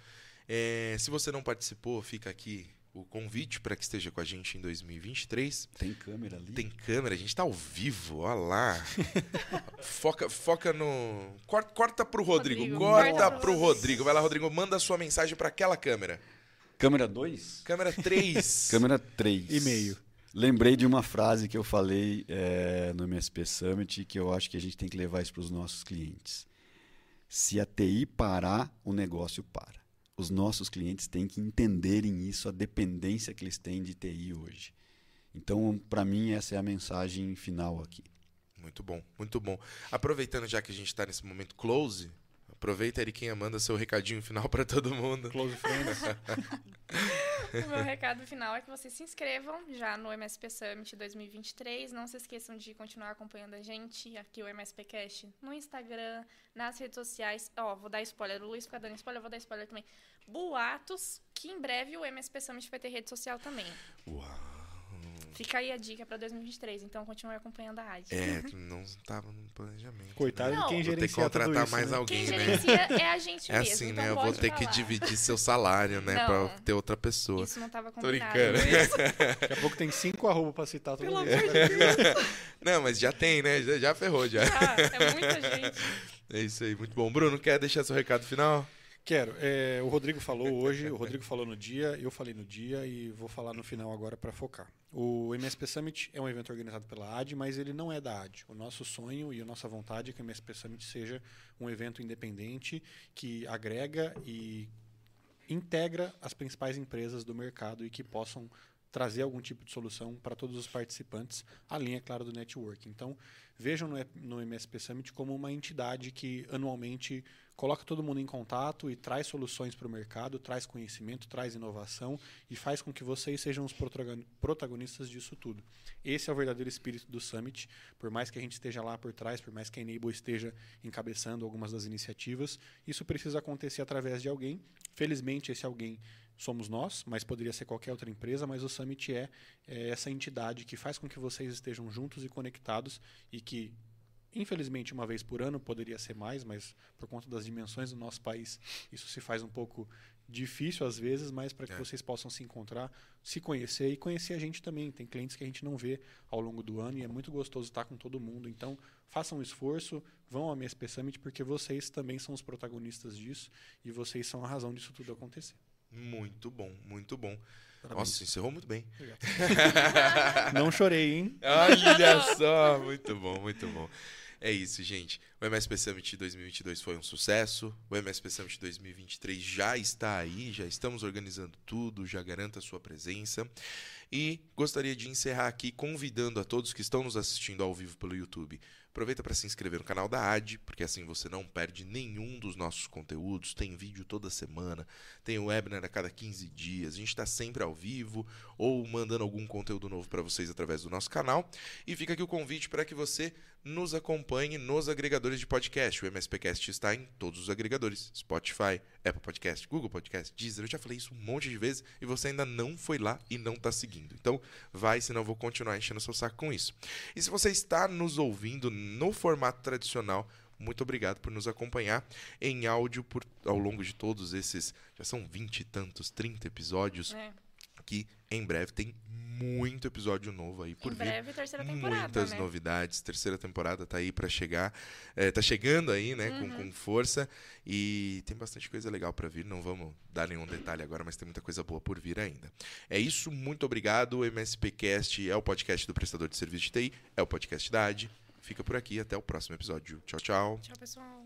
É, se você não participou, fica aqui o convite para que esteja com a gente em 2023. Tem câmera ali? Tem câmera, a gente está ao vivo, olha lá. foca, foca no. Corta, corta pro Rodrigo, Rodrigo, corta pro pro Rodrigo. Vai lá, Rodrigo, manda a sua mensagem para aquela câmera. Câmera 2? Câmera 3. Câmera 3. E meio. Lembrei de uma frase que eu falei é, no MSP Summit que eu acho que a gente tem que levar isso para os nossos clientes. Se a TI parar, o negócio para. Os nossos clientes têm que entenderem isso, a dependência que eles têm de TI hoje. Então, para mim, essa é a mensagem final aqui. Muito bom, muito bom. Aproveitando já que a gente está nesse momento close, aproveita quem manda seu recadinho final para todo mundo. Close Friends. O meu recado final é que vocês se inscrevam já no MSP Summit 2023. Não se esqueçam de continuar acompanhando a gente aqui, o MSP Cast, no Instagram, nas redes sociais. Ó, vou dar spoiler. O Luiz fica dando spoiler, eu vou dar spoiler também. Boatos, que em breve o MSP Summit vai ter rede social também. Uau. Fica aí a dica pra 2023, então continue acompanhando a rádio. É, não estava no planejamento. Coitado Não. de quem Vou ter que gerencia contratar isso, mais né? alguém, Quem né? gerencia é a gente É mesmo. assim, então né? Eu vou ter que dividir seu salário, né? Não. Pra ter outra pessoa. Isso não tava Tô combinado. brincando. Luiz. Daqui a pouco tem cinco arroba pra citar todo Pelo mundo. amor de Deus. Não, mas já tem, né? Já, já ferrou, já. Ah, é muita gente. É isso aí, muito bom. Bruno, quer deixar seu recado final? Quero. É, o Rodrigo falou hoje, o Rodrigo falou no dia, eu falei no dia e vou falar no final agora para focar. O MSP Summit é um evento organizado pela AD, mas ele não é da AD. O nosso sonho e a nossa vontade é que o MSP Summit seja um evento independente que agrega e integra as principais empresas do mercado e que possam trazer algum tipo de solução para todos os participantes, além, é claro, do network. Então, vejam no, no MSP Summit como uma entidade que anualmente coloca todo mundo em contato e traz soluções para o mercado, traz conhecimento, traz inovação e faz com que vocês sejam os protagon- protagonistas disso tudo. Esse é o verdadeiro espírito do Summit. Por mais que a gente esteja lá por trás, por mais que a Enable esteja encabeçando algumas das iniciativas, isso precisa acontecer através de alguém. Felizmente, esse alguém somos nós, mas poderia ser qualquer outra empresa, mas o Summit é, é essa entidade que faz com que vocês estejam juntos e conectados e que Infelizmente, uma vez por ano poderia ser mais, mas por conta das dimensões do nosso país, isso se faz um pouco difícil às vezes, mas para que É. vocês possam se encontrar, se conhecer e conhecer a gente também. Tem clientes que a gente não vê ao longo do ano e é muito gostoso estar com todo mundo. Então, façam um esforço, vão ao MSP Summit, porque vocês também são os protagonistas disso e vocês são a razão disso tudo acontecer. Muito bom, muito bom. Parabéns. Nossa, encerrou muito bem. Não chorei, hein? Olha só, muito bom, muito bom. É isso, gente. O MSP Summit 2022 foi um sucesso. O MSP Summit 2023 já está aí, já estamos organizando tudo, já garanta a sua presença. E gostaria de encerrar aqui convidando a todos que estão nos assistindo ao vivo pelo YouTube. Aproveita para se inscrever no canal da AD, porque assim você não perde nenhum dos nossos conteúdos. Tem vídeo toda semana, tem webinar a cada 15 dias. A gente está sempre ao vivo ou mandando algum conteúdo novo para vocês através do nosso canal. E fica aqui o convite para que você nos acompanhe nos agregadores de podcast. O MSPcast está em todos os agregadores: Spotify, Apple Podcast, Google Podcast, Deezer. Eu já falei isso um monte de vezes e você ainda não foi lá e não está seguindo. Então, vai, senão eu vou continuar enchendo seu saco com isso. E se você está nos ouvindo no formato tradicional, muito obrigado por nos acompanhar em áudio por, ao longo de todos esses. Já são 20 e tantos, 30 episódios. É. Que em breve tem muito episódio novo aí por Em vir breve, terceira temporada, muitas né? novidades. Terceira temporada tá aí para chegar. É, tá chegando aí, né? Uhum. Com, com força. E tem bastante coisa legal para vir. Não vamos dar nenhum detalhe agora, mas tem muita coisa boa por vir ainda. É isso. Muito obrigado. O MSPcast é o podcast do prestador de serviço de TI. É o podcast da AD. Fica por aqui. Até o próximo episódio. Tchau, tchau. Tchau, pessoal.